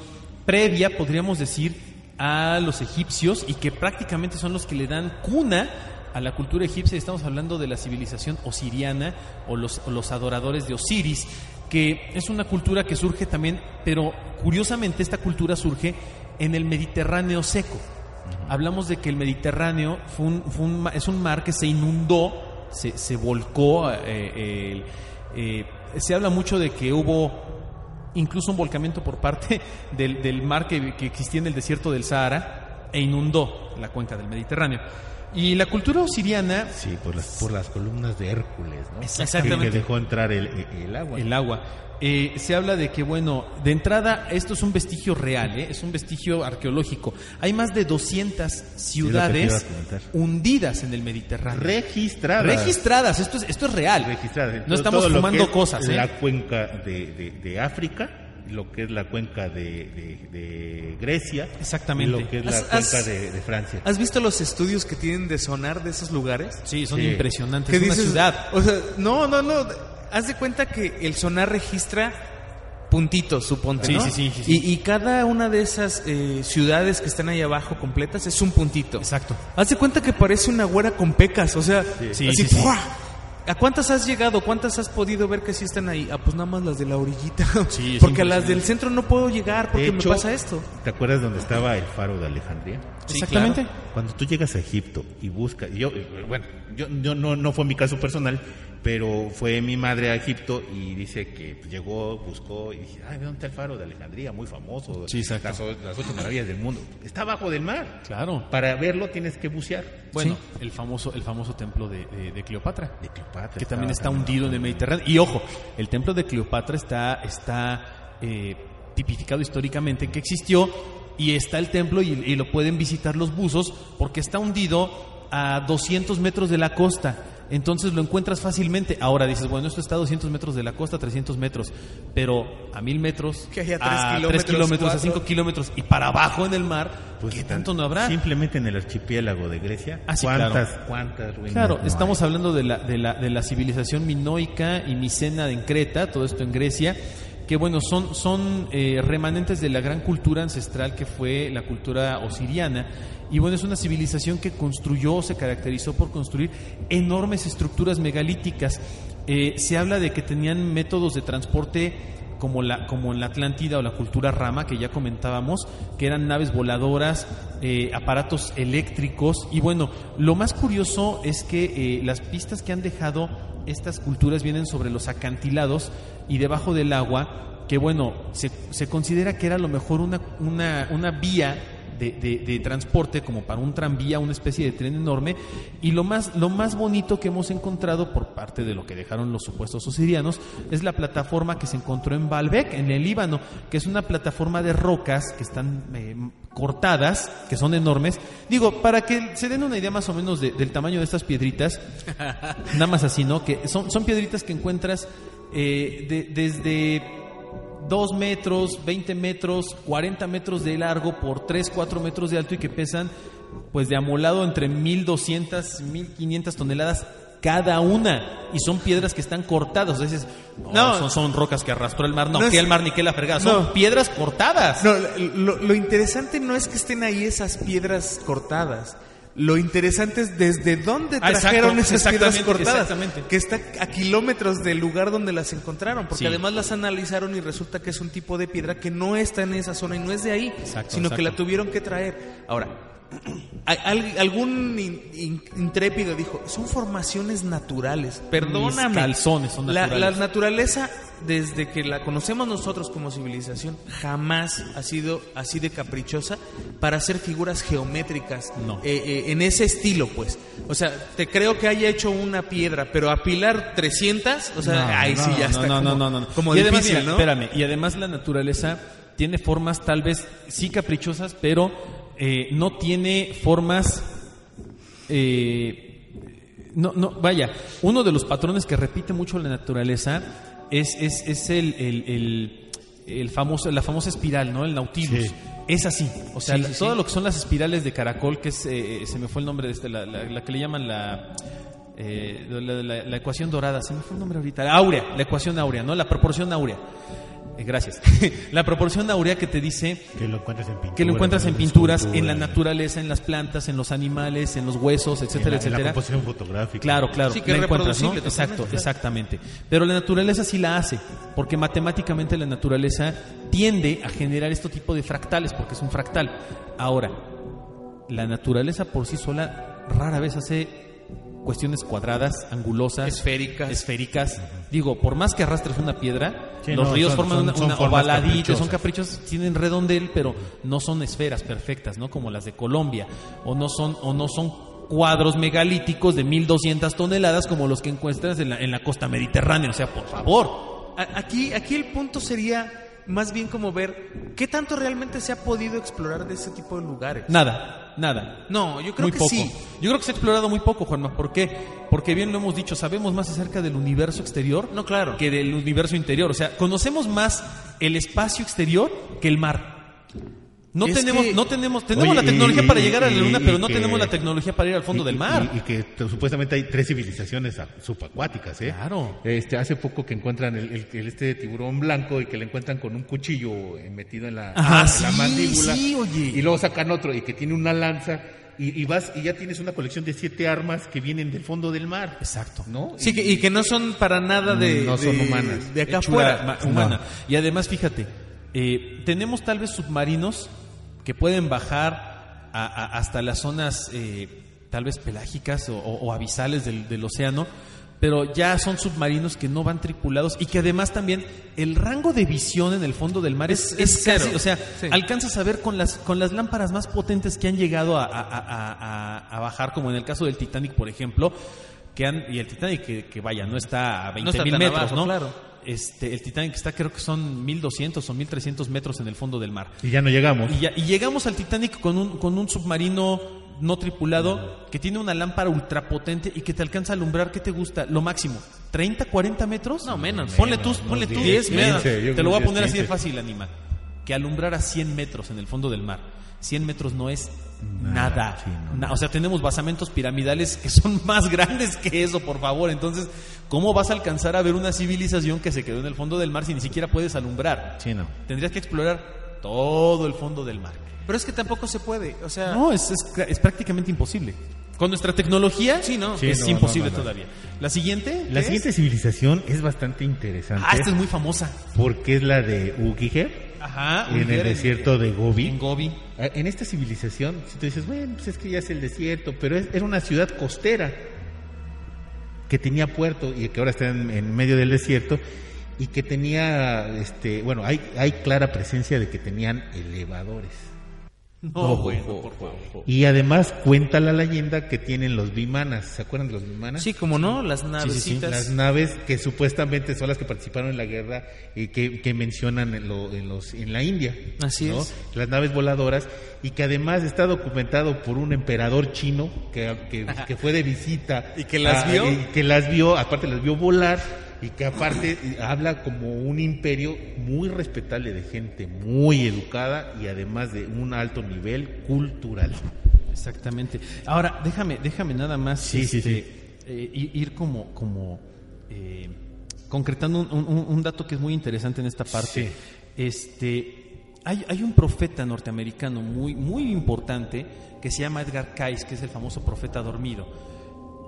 previa, podríamos decir, a los egipcios y que prácticamente son los que le dan cuna a la cultura egipcia. Estamos hablando de la civilización osiriana o los, o los adoradores de Osiris, que es una cultura que surge también, pero curiosamente esta cultura surge en el Mediterráneo seco. Hablamos de que el Mediterráneo fue un- fue un es un mar que se inundó, se, se volcó. eh, eh, se habla mucho de que hubo incluso un volcamiento por parte del, del mar que, que existía en el desierto del Sahara e inundó la cuenca del Mediterráneo. Y la cultura osiriana, Sí, por las, por las columnas de Hércules, ¿no? Exactamente. Que, que dejó entrar el, el agua. el agua, eh, se habla de que, bueno, de entrada, esto es un vestigio real, ¿eh? es un vestigio arqueológico. Hay más de 200 te iba a ciudades hundidas en el Mediterráneo. Registradas. Registradas, esto es, esto es real. Registradas. No estamos fumando es cosas, ¿eh? La cuenca de, de- de África, lo que es la cuenca de, de- de Grecia. Exactamente. Y lo que es la cuenca de, de Francia. ¿Has visto los estudios que tienen de sonar de esos lugares? Sí, son Sí. impresionantes. ¿Qué Es una ciudad. O sea, no, no, no. Haz de cuenta que el sonar registra puntitos, suponte, ¿no? sí, sí, sí, sí. Y, y cada una de esas eh, ciudades que están ahí abajo completas es un puntito. Exacto. Haz de cuenta que parece una güera con pecas, o sea, Sí, así, sí. ¿A cuántas has llegado? ¿Cuántas has podido ver que sí están ahí? Ah, pues nada más las de la orillita. Sí, porque a las del centro no puedo llegar porque me pasa esto. ¿Te acuerdas dónde estaba el faro de Alejandría? Sí, Exactamente. Cuando tú llegas a Egipto y buscas, yo, bueno, yo, yo no, no fue mi caso personal, pero fue mi madre a Egipto y dice que llegó, buscó y dije, ay, ¿dónde está el faro de Alejandría? Muy famoso. Sí, exacto. Las, las ocho maravillas del mundo. Está abajo del mar. Claro. Para verlo tienes que bucear. Bueno, el famoso el famoso templo de, de- de Cleopatra. De Cleopatra. que también está hundido en el Mediterráneo. Y ojo, el templo de Cleopatra está, está eh, tipificado históricamente que existió y está el templo y, y lo pueden visitar los buzos porque está hundido a 200 metros de la costa. Entonces lo encuentras fácilmente. Ahora dices, bueno, esto está a 200 metros de la costa, 300 metros, pero a 1000 metros, Que haya tres a kilómetros, 3 kilómetros, a cuatro. 5 kilómetros y para abajo en el mar, Pues ¿qué tanto no habrá? Simplemente en el archipiélago de Grecia. Ah, sí, ¿Cuántas, claro. cuántas ruinas Claro, no estamos hay? hablando de la, de, la, de la civilización minoica y micena en Creta, todo esto en Grecia, que bueno, son, son eh, remanentes de la gran cultura ancestral que fue la cultura osiriana. Y bueno, es una civilización que construyó, se caracterizó por construir enormes estructuras megalíticas. Eh, se habla de que tenían métodos de transporte como, la, como en la Atlántida o la cultura rama que ya comentábamos, que eran naves voladoras, eh, aparatos eléctricos. Y bueno, lo más curioso es que eh, las pistas que han dejado estas culturas vienen sobre los acantilados y debajo del agua, que bueno, se, se considera que era a lo mejor una, una, una vía de, de- de transporte como para un tranvía, una especie de tren enorme. Y lo más, lo más bonito que hemos encontrado por parte de lo que dejaron los supuestos osirianos es la plataforma que se encontró en Baalbek, en el Líbano, que es una plataforma de rocas que están eh, cortadas, que son enormes. Digo, para que se den una idea más o menos de- del tamaño de estas piedritas, nada más así, ¿no? Que son, son piedritas que encuentras eh, de- desde 2 metros, 20 metros, 40 metros de largo por 3, 4 metros de alto y que pesan pues de amolado entre 1200, 1500 toneladas cada una y son piedras que están cortadas. No, No. son, son rocas que arrastró el mar, no, No que el mar ni que la fregada, son No. piedras cortadas. No, lo, lo interesante no es que estén ahí esas piedras cortadas. Lo interesante es desde dónde Ah, trajeron exacto, esas piedras cortadas. Que está a kilómetros del lugar donde las encontraron. Porque Sí. además las analizaron y resulta que es un tipo de piedra que no está en esa zona y no es de ahí. Exacto, sino que la tuvieron que traer. Ahora, al- algún in- in- intrépido dijo, son formaciones naturales. Perdóname. Mis calzones son naturales. la naturaleza, desde que la conocemos nosotros como civilización, jamás ha sido así de caprichosa para hacer figuras geométricas No. eh, eh, en ese estilo, pues. O sea, te creo que haya hecho una piedra, pero apilar 300, o sea, No, ahí sí ya está no, como, no, no, no. como y además, difícil, mira, ¿no? Espérame, y además la naturaleza tiene formas tal vez sí caprichosas, pero eh, no tiene formas... eh, no, no, vaya, uno de los patrones que repite mucho la naturaleza es, es, es el, el, el- el famoso, la famosa espiral, ¿no? El nautilus. Sí. Es así. O sea, Sí, la- sí, todo lo que son las espirales de caracol, que es, eh, se me fue el nombre de este, la, la- la que le llaman la, eh, la, la- la ecuación dorada, se me fue el nombre ahorita, la áurea, la ecuación áurea, ¿no? La proporción áurea. Eh, gracias. la proporción áurea que te dice Que lo encuentras en pinturas. que lo encuentras en las pinturas, en la naturaleza, en las plantas, en los animales, en los huesos, en etcétera, la- en la etcétera. composición fotográfica. Claro, claro. Sí, que la encuentras, ¿no? Exacto, exactamente. Pero la naturaleza sí la hace, porque matemáticamente la naturaleza tiende a generar este tipo de fractales, porque es un fractal. Ahora, la naturaleza por sí sola rara vez hace cuestiones cuadradas, angulosas, Esféricas. esféricas. Digo, por más que arrastres una piedra, Sí, los no, ríos son- forman son- una, son una ovaladita, son caprichos, tienen redondel, pero no son esferas perfectas, ¿no? Como las de Colombia, o no son, o no son cuadros megalíticos de 1200 toneladas como los que encuentras en la, en la costa mediterránea, o sea, por favor. A- Aquí, aquí el punto sería más bien como ver qué tanto realmente se ha podido explorar de ese tipo de lugares. Nada, nada. No, yo creo muy que poco. sí. Yo creo que se ha explorado muy poco, Juanma. ¿Por qué? Porque bien lo hemos dicho, sabemos más acerca del universo exterior No, claro. que del universo interior. O sea, conocemos más el espacio exterior que el mar. No Es tenemos, que- no tenemos, tenemos Oye, la tecnología y- para llegar a la y- luna, y pero no que- tenemos la tecnología para ir al fondo Y- del y- mar. Y, que supuestamente hay tres civilizaciones subacuáticas, ¿eh? Claro. Este, hace poco que encuentran el, el- el- este tiburón blanco y que le encuentran con un cuchillo metido en la, Ajá, en la mandíbula. sí, oye. Y luego sacan otro y que tiene una lanza. Y, y vas y ya tienes una colección de siete armas que vienen del fondo del mar. Exacto. ¿No? Sí, que, y que no son para nada de, No son de- humanas. de acá afuera. ma- humana. Y además, fíjate, eh, tenemos tal vez submarinos que pueden bajar a- a- hasta las zonas eh, tal vez pelágicas o, o- o abisales del, del océano, pero ya son submarinos que no van tripulados y que además también el rango de visión en el fondo del mar es, Es- es casi, o sea, Sí. alcanzas a ver con las, con las lámparas más potentes que han llegado a, a- a- a- bajar, como en el caso del Titanic, por ejemplo, que han, y el Titanic que, que vaya, no está a 20 está mil metros, abajo, ¿no? claro. Este, el Titanic está creo que son 1200 o 1300 metros en el fondo del mar. Y ya no llegamos. Y, ya- y llegamos al Titanic con un, con un submarino no tripulado que tiene una lámpara ultrapotente y que te alcanza a alumbrar, ¿qué te gusta? Lo máximo, ¿30, 40 metros? No, menos. Ponle tú, ponle tú 10, 10 metros. 15, yo Te lo voy a 10, poner así de 15. fácil, Anima. Que alumbrar a 100 metros en el fondo del mar. 100 metros no es nada. sí, no, Na- o sea, tenemos basamentos piramidales que son más grandes que eso, por favor. Entonces, ¿cómo vas a alcanzar a ver una civilización que se quedó en el fondo del mar si ni siquiera puedes alumbrar? Sí, no. Tendrías que explorar todo el fondo del mar. Pero es que tampoco se puede. O sea, No, es, es, es prácticamente imposible. Con nuestra tecnología, Sí, no. Sí, es no, imposible no, no, no. todavía. La siguiente. La ¿qué siguiente es? civilización es bastante interesante. Ah, esta es muy famosa. Porque es la de Ugiger, Ajá. en el desierto de Gobi. En Gobi. Ah, En esta civilización, si tú dices, bueno, pues es que ya es el desierto, pero es- era una ciudad costera que tenía puerto y que ahora está en, en medio del desierto y que tenía, este, bueno, hay, hay clara presencia de que tenían elevadores. No, bueno, por favor. Y además cuenta la leyenda que tienen los bimanas, ¿se acuerdan de los bimanas? sí, como no, las sí, sí. Las naves que supuestamente son las que participaron en la guerra y que, que mencionan en, lo- en los, en la India. Así ¿no? es. Las naves voladoras y que además está documentado por un emperador chino que, que- que fue de visita. ¿Y que las a- vio? y que las vio, aparte las vio volar y que aparte habla como un imperio muy respetable de gente muy educada y además de un alto nivel cultural. Exactamente. Ahora, déjame, déjame nada más Sí, este, sí. eh, ir como, como eh, concretando un, un- un dato que es muy interesante en esta parte. Este, hay, hay un profeta norteamericano muy, muy importante que se llama Edgar Cayce, que es el famoso profeta dormido.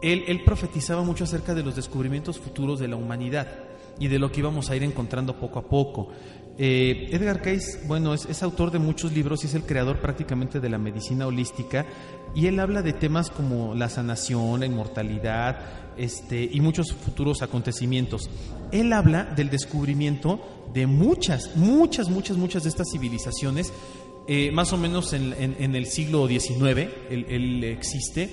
Él, él profetizaba mucho acerca de los descubrimientos futuros de la humanidad y de lo que íbamos a ir encontrando poco a poco. Eh, Edgar Cayce, bueno, es, autor de muchos libros y es el creador prácticamente de la medicina holística y él habla de temas como la sanación, la inmortalidad este, y muchos futuros acontecimientos. Él habla del descubrimiento de muchas, muchas, muchas, muchas de estas civilizaciones, eh, más o menos en, el siglo XIX, él existe,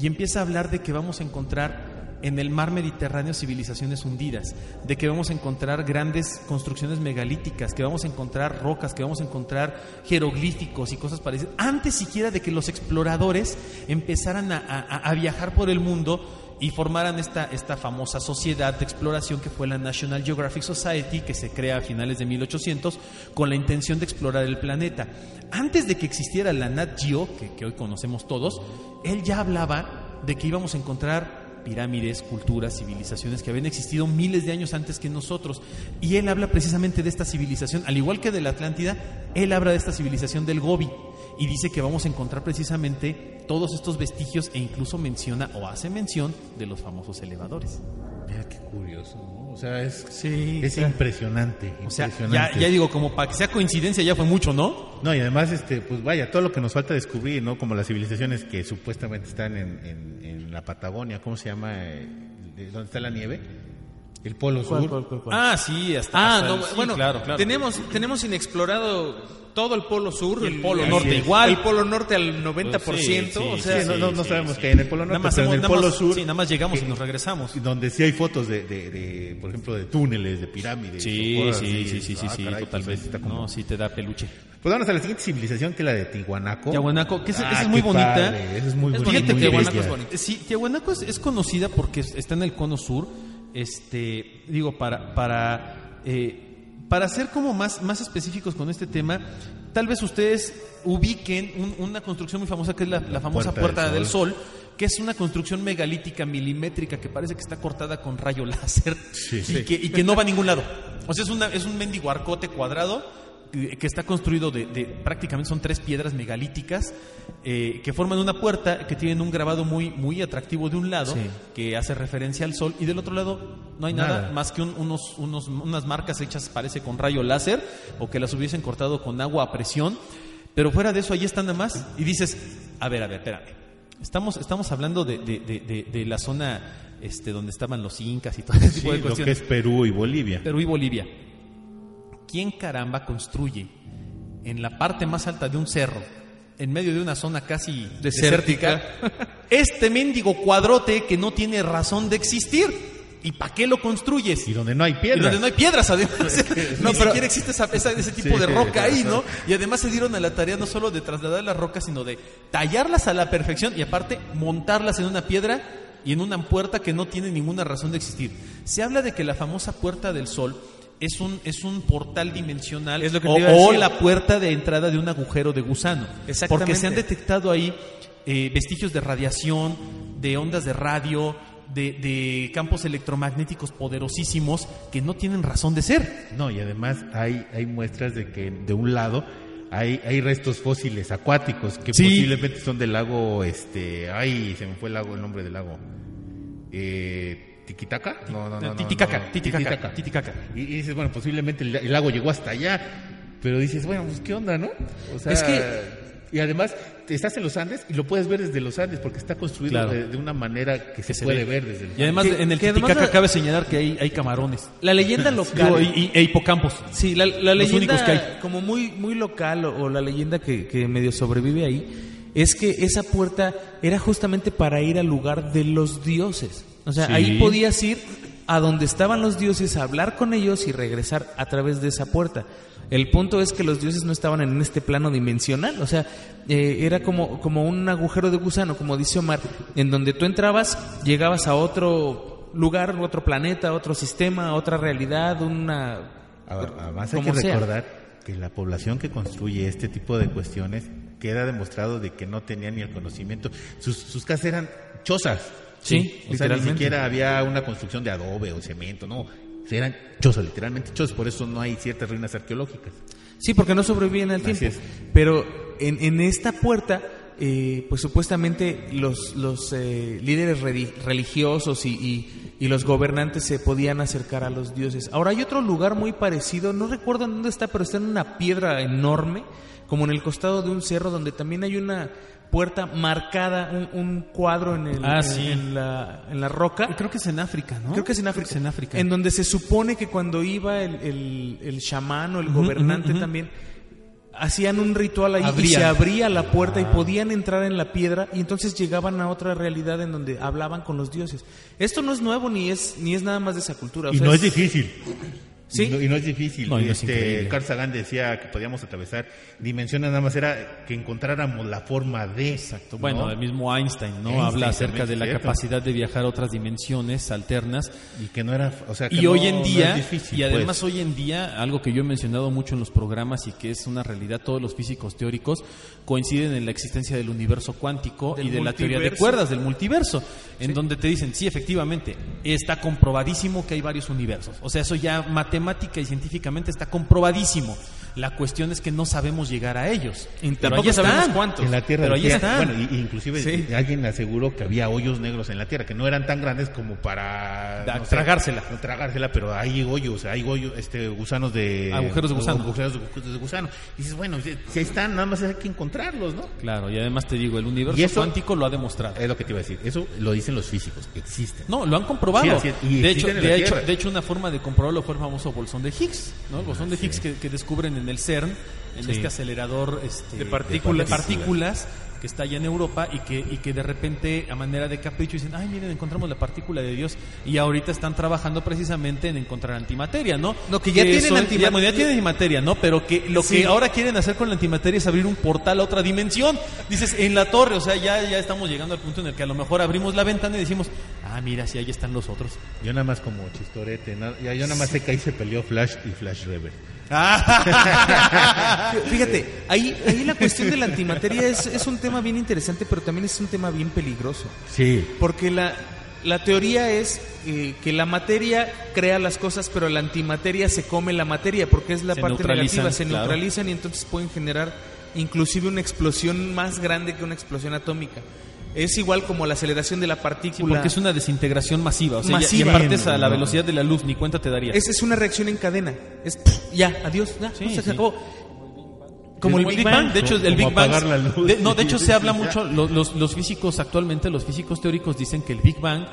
y empieza a hablar de que vamos a encontrar en el mar Mediterráneo civilizaciones hundidas, de que vamos a encontrar grandes construcciones megalíticas, que vamos a encontrar rocas, que vamos a encontrar jeroglíficos y cosas parecidas, antes siquiera de que los exploradores empezaran a, a- viajar por el mundo y formaran esta, esta famosa sociedad de exploración que fue la National Geographic Society, que se crea a finales de 1800 con la intención de explorar el planeta. Antes de que existiera la Nat Geo, que, que hoy conocemos todos, él ya hablaba de que íbamos a encontrar pirámides, culturas, civilizaciones que habían existido miles de años antes que nosotros. Y él habla precisamente de esta civilización, al igual que de la Atlántida, él habla de esta civilización del Gobi y dice que vamos a encontrar precisamente todos estos vestigios e incluso menciona o hace mención de los famosos elevadores. Mira qué curioso, ¿no? O sea, es, Sí, es impresionante. O sea, ya, impresionante. ya digo, como para que sea coincidencia ya fue mucho, ¿no? No, y además, este, pues vaya, todo lo que nos falta descubrir, ¿no? Como las civilizaciones que supuestamente están en, en- en la Patagonia, ¿cómo se llama? Eh, de ¿Dónde está la nieve? El Polo Sur. Ah, sí, hasta. Ah, hasta no, el- sí, bueno, claro, claro. tenemos tenemos inexplorado todo el polo sur, Y el polo norte es. igual. el polo norte al 90%, Pues sí, sí, o sea, Sí, no, no, no sabemos sí. que hay en el Polo Nada Norte, más, pero en hemos- el nada Polo más- Sur, sí, nada más llegamos que- y nos regresamos. donde sí hay fotos de, de, de, por ejemplo, de túneles, de pirámides. Sí, cosas sí, sí, sí, sí, Ah, sí, caray, pues totalmente. como- No, sí te da peluche. Pues vamos a la siguiente civilización, que es la de Tihuanaco. Tiahuanaco, que es, Ah, esa es muy qué bonita. padre, esa es muy Es bonita. muy Tiahuanaco bella. es bonito. Sí, Tiahuanaco es, es conocida porque es- está en el cono sur. Este, digo, para, para eh, para ser como más, más específicos con este tema, tal vez ustedes ubiquen un- una construcción muy famosa que es la, la famosa Puerta Puerta, del del Sol. que es una construcción megalítica milimétrica que parece que está cortada con rayo láser y, Que, y que no va a ningún lado. O sea, es, una, es un mendigo arcote cuadrado que que está construido de, de- prácticamente son tres piedras megalíticas eh, que forman una puerta que tienen un grabado muy muy atractivo de un lado Sí. que hace referencia al sol y del otro lado no hay nada, Nada. más que un- unos, unos, unas marcas hechas parece con rayo láser o que las hubiesen cortado con agua a presión pero fuera de eso ahí están nada más y dices a ver a ver espérame estamos estamos hablando de, de- de- la zona este donde estaban los incas y todo ese Sí, tipo de lo que cuestiones es Perú y Bolivia. Perú y Bolivia. ¿Quién caramba construye en la parte más alta de un cerro, en medio de una zona casi Desértica. desértica, este mendigo cuadrote que no tiene razón de existir? ¿Y para qué lo construyes? Y donde no hay Y piedra. donde no hay piedras, además. No, Ni pero- siquiera existe esa- esa- ese tipo Sí, de roca ahí, ¿no? Y además se dieron a la tarea no solo de trasladar las rocas, sino de tallarlas a la perfección y aparte montarlas en una piedra y en una puerta que no tiene ninguna razón de existir. Se habla de que la famosa Puerta del Sol es un, es un portal dimensional Es lo que o, te iba a o decir. la puerta de entrada de un agujero de gusano. Exactamente. Porque se han detectado ahí eh, vestigios de radiación, de ondas de radio, de, de campos electromagnéticos poderosísimos que no tienen razón de ser. No, y además hay, hay muestras de que de un lado hay, hay restos fósiles acuáticos que Sí. posiblemente son del lago, este, ay, se me fue el lago, el nombre del lago. Eh, ¿Tiquitaca? No, no, no. no, Titicaca, no, Titicaca, Titicaca. Y, y dices, bueno, posiblemente el, el lago llegó hasta allá, pero dices, bueno, pues qué onda, ¿no? O sea, Es que- y además estás en los Andes y lo puedes ver desde los Andes porque está construido Claro. de, de una manera que se, se puede ve. ver desde los Y además Que- en el Titicaca cabe señalar que hay, hay camarones. La leyenda local. y, y- e hipocampos. Sí, la, la Los leyenda únicos que hay. como muy, muy local o, o la leyenda que, que medio sobrevive ahí es que esa puerta era justamente para ir al lugar de los dioses. O sea, Sí. ahí podías ir a donde estaban los dioses a hablar con ellos y regresar a través de esa puerta. El punto es que los dioses no estaban en este plano dimensional, o sea, eh, era como, como un agujero de gusano, como dice Omar, en donde tú entrabas, llegabas a otro lugar, otro planeta, otro sistema, otra realidad, una Además hay que sea. recordar que la población que construye este tipo de cuestiones queda demostrado de que no tenía ni el conocimiento. Sus, sus casas eran chozas. Sí, o sea, ni siquiera había una construcción de adobe o cemento, no. Eran chozas, literalmente chozas. Por eso no hay ciertas ruinas arqueológicas. Sí, porque no sobreviven al Así tiempo. es. Pero en, en esta puerta, eh, pues supuestamente los, los eh, líderes religiosos y, y- y los gobernantes se podían acercar a los dioses. Ahora hay otro lugar muy parecido, no recuerdo en dónde está, pero está en una piedra enorme, como en el costado de un cerro, donde también hay una puerta marcada, un, un cuadro en, el- Ah, en- sí. en la, en la roca. Creo que es en África, ¿no? Creo que es en África. es en África. En donde se supone que cuando iba el, el, el chamán o el gobernante también, hacían un ritual ahí y se abría la puerta y podían entrar en la piedra y entonces llegaban a otra realidad en donde hablaban con los dioses. Esto no es nuevo ni es ni es nada más de esa cultura. o Y sea, no es difícil. Sí. Y no, y no es difícil. No, es este. Carl Sagan decía que podíamos atravesar dimensiones, nada más era que encontráramos la forma de. Exacto. Bueno, ¿no? el mismo Einstein, ¿no? Einstein Habla acerca de la cierto. capacidad de viajar a otras dimensiones alternas. Y que no era. O sea, que Y hoy en día, difícil, y además pues. hoy en día, algo que yo he mencionado mucho en los programas y que es una realidad, todos los físicos teóricos coinciden en la existencia del universo cuántico Del y de la teoría de cuerdas, del multiverso, en donde te dicen, sí, efectivamente, está comprobadísimo que hay varios universos. O sea, eso ya matemática y científicamente está comprobadísimo. La cuestión es que no sabemos llegar a ellos. Pero sabemos están. cuántos. En la Tierra. Pero ahí decía- están. Bueno, y- y inclusive Sí. alguien aseguró que había hoyos negros en la Tierra, que no eran tan grandes como para Da- no sé, tragársela. no tragársela, pero hay hoyos, hay hoyos, este, gusanos de Agujeros de gusano. Agujeros de, de gusano. Y dices, bueno, si ahí están, nada más hay que encontrarlos, ¿no? Claro, y además te digo, el universo eso- cuántico lo ha demostrado. Es lo que te iba a decir. Eso lo dicen los físicos, que existen. No, lo han comprobado. Sí. Y de, hecho, de hecho, una forma de comprobarlo fue el famoso bolsón de Higgs, ¿no? El bolsón de Higgs que, que descubren en el CERN, en este acelerador este, De partículas. de partículas, que está allá en Europa y que, y que de repente, a manera de capricho, dicen, ay, miren, encontramos la partícula de Dios. Y ahorita están trabajando precisamente en encontrar antimateria, ¿no? No, que ya tienen son- antimateria. ya- bueno, ya tienen antimateria, ¿no? Pero que lo Sí. que ahora quieren hacer con la antimateria es abrir un portal a otra dimensión. Dices, en la torre, o sea, ya, ya estamos llegando al punto en el que a lo mejor abrimos la ventana y decimos, ah, mira, sí, ahí están los otros. Yo nada más como chistorete, na- ya, yo nada más sé que ahí se peleó Flash y Flash Rebel. Fíjate, ahí, ahí la cuestión de la antimateria es, es un tema bien interesante, pero también es un tema bien peligroso. Sí. Porque la, la teoría es eh, que la materia crea las cosas, pero la antimateria se come la materia, porque es la Se parte negativa, se claro. neutralizan y entonces pueden generar inclusive una explosión más grande que una explosión atómica. Es igual como la aceleración de la Sí, partícula. porque es una desintegración masiva. O sea, ya- Masiva. y partes a la velocidad de la luz, ni cuenta te daría. Esa es una reacción en cadena. Es pff, ya, adiós, ya, Sí, no, se sí. acabó. Como el Big Bang. De hecho, el Big Bang. apagar la luz. de- no, de hecho, Sí, se habla sí, mucho. Los, físicos actualmente, los físicos teóricos dicen que el Big Bang.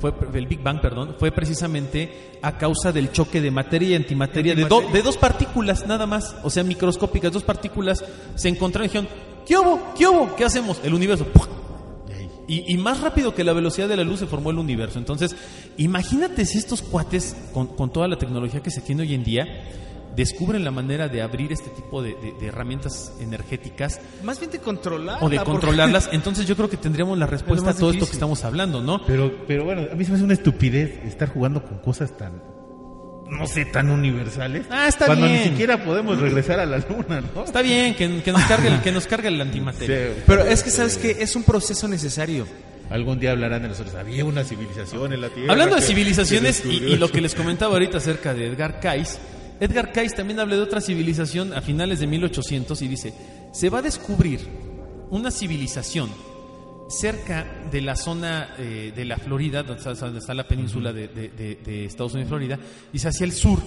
Fue, el Big Bang, perdón, fue precisamente a causa del choque de materia y antimateria, de, do- de dos partículas nada más, o sea, microscópicas, dos partículas se encontraron y dijeron, ¿qué hubo? ¿Qué hubo? ¿Qué hacemos? El universo. ¡pum! Y, y más rápido que la velocidad de la luz se formó el universo. Entonces, imagínate si estos cuates, con, con toda la tecnología que se tiene hoy en día, descubren la manera de abrir este tipo de, de- de herramientas energéticas Más bien de controlar. o de controlarlas. Entonces, yo creo que tendríamos la respuesta a todo esto que estamos hablando, ¿no? Pero, pero bueno, a mí se me hace una estupidez estar jugando con cosas tan, no sé, tan universales. Ah, está cuando bien. ni siquiera podemos regresar a la luna, ¿no? Está bien, que, que nos cargue el, que nos cargue el antimateria. Sí. Pero es que sabes que es un proceso necesario. Algún día hablarán de nosotros. Había una civilización en la Tierra. Hablando de civilizaciones y, y lo que les comentaba ahorita acerca de Edgar Cayce, Edgar Cayce también habla de otra civilización a finales de 1800 y dice, se va a descubrir una civilización cerca de la zona eh, de la Florida, donde está, la península de, de- de- de Estados Unidos y Florida, dice hacia el sur,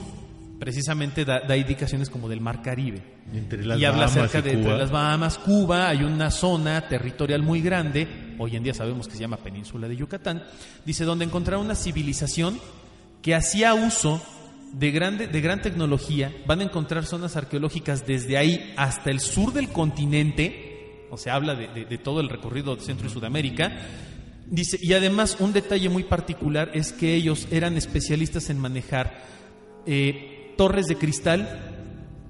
precisamente da, da indicaciones como del Mar Caribe. Entre las y habla Bahamas acerca y de entre las Bahamas, Cuba, hay una zona territorial muy grande, hoy en día sabemos que se llama Península de Yucatán, dice donde encontraron una civilización que hacía uso de, grande, de gran tecnología, van a encontrar zonas arqueológicas desde ahí hasta el sur del continente, o sea, habla de, de- de todo el recorrido de Centro y Sudamérica, dice, y además un detalle muy particular es que ellos eran especialistas en manejar eh, torres de cristal,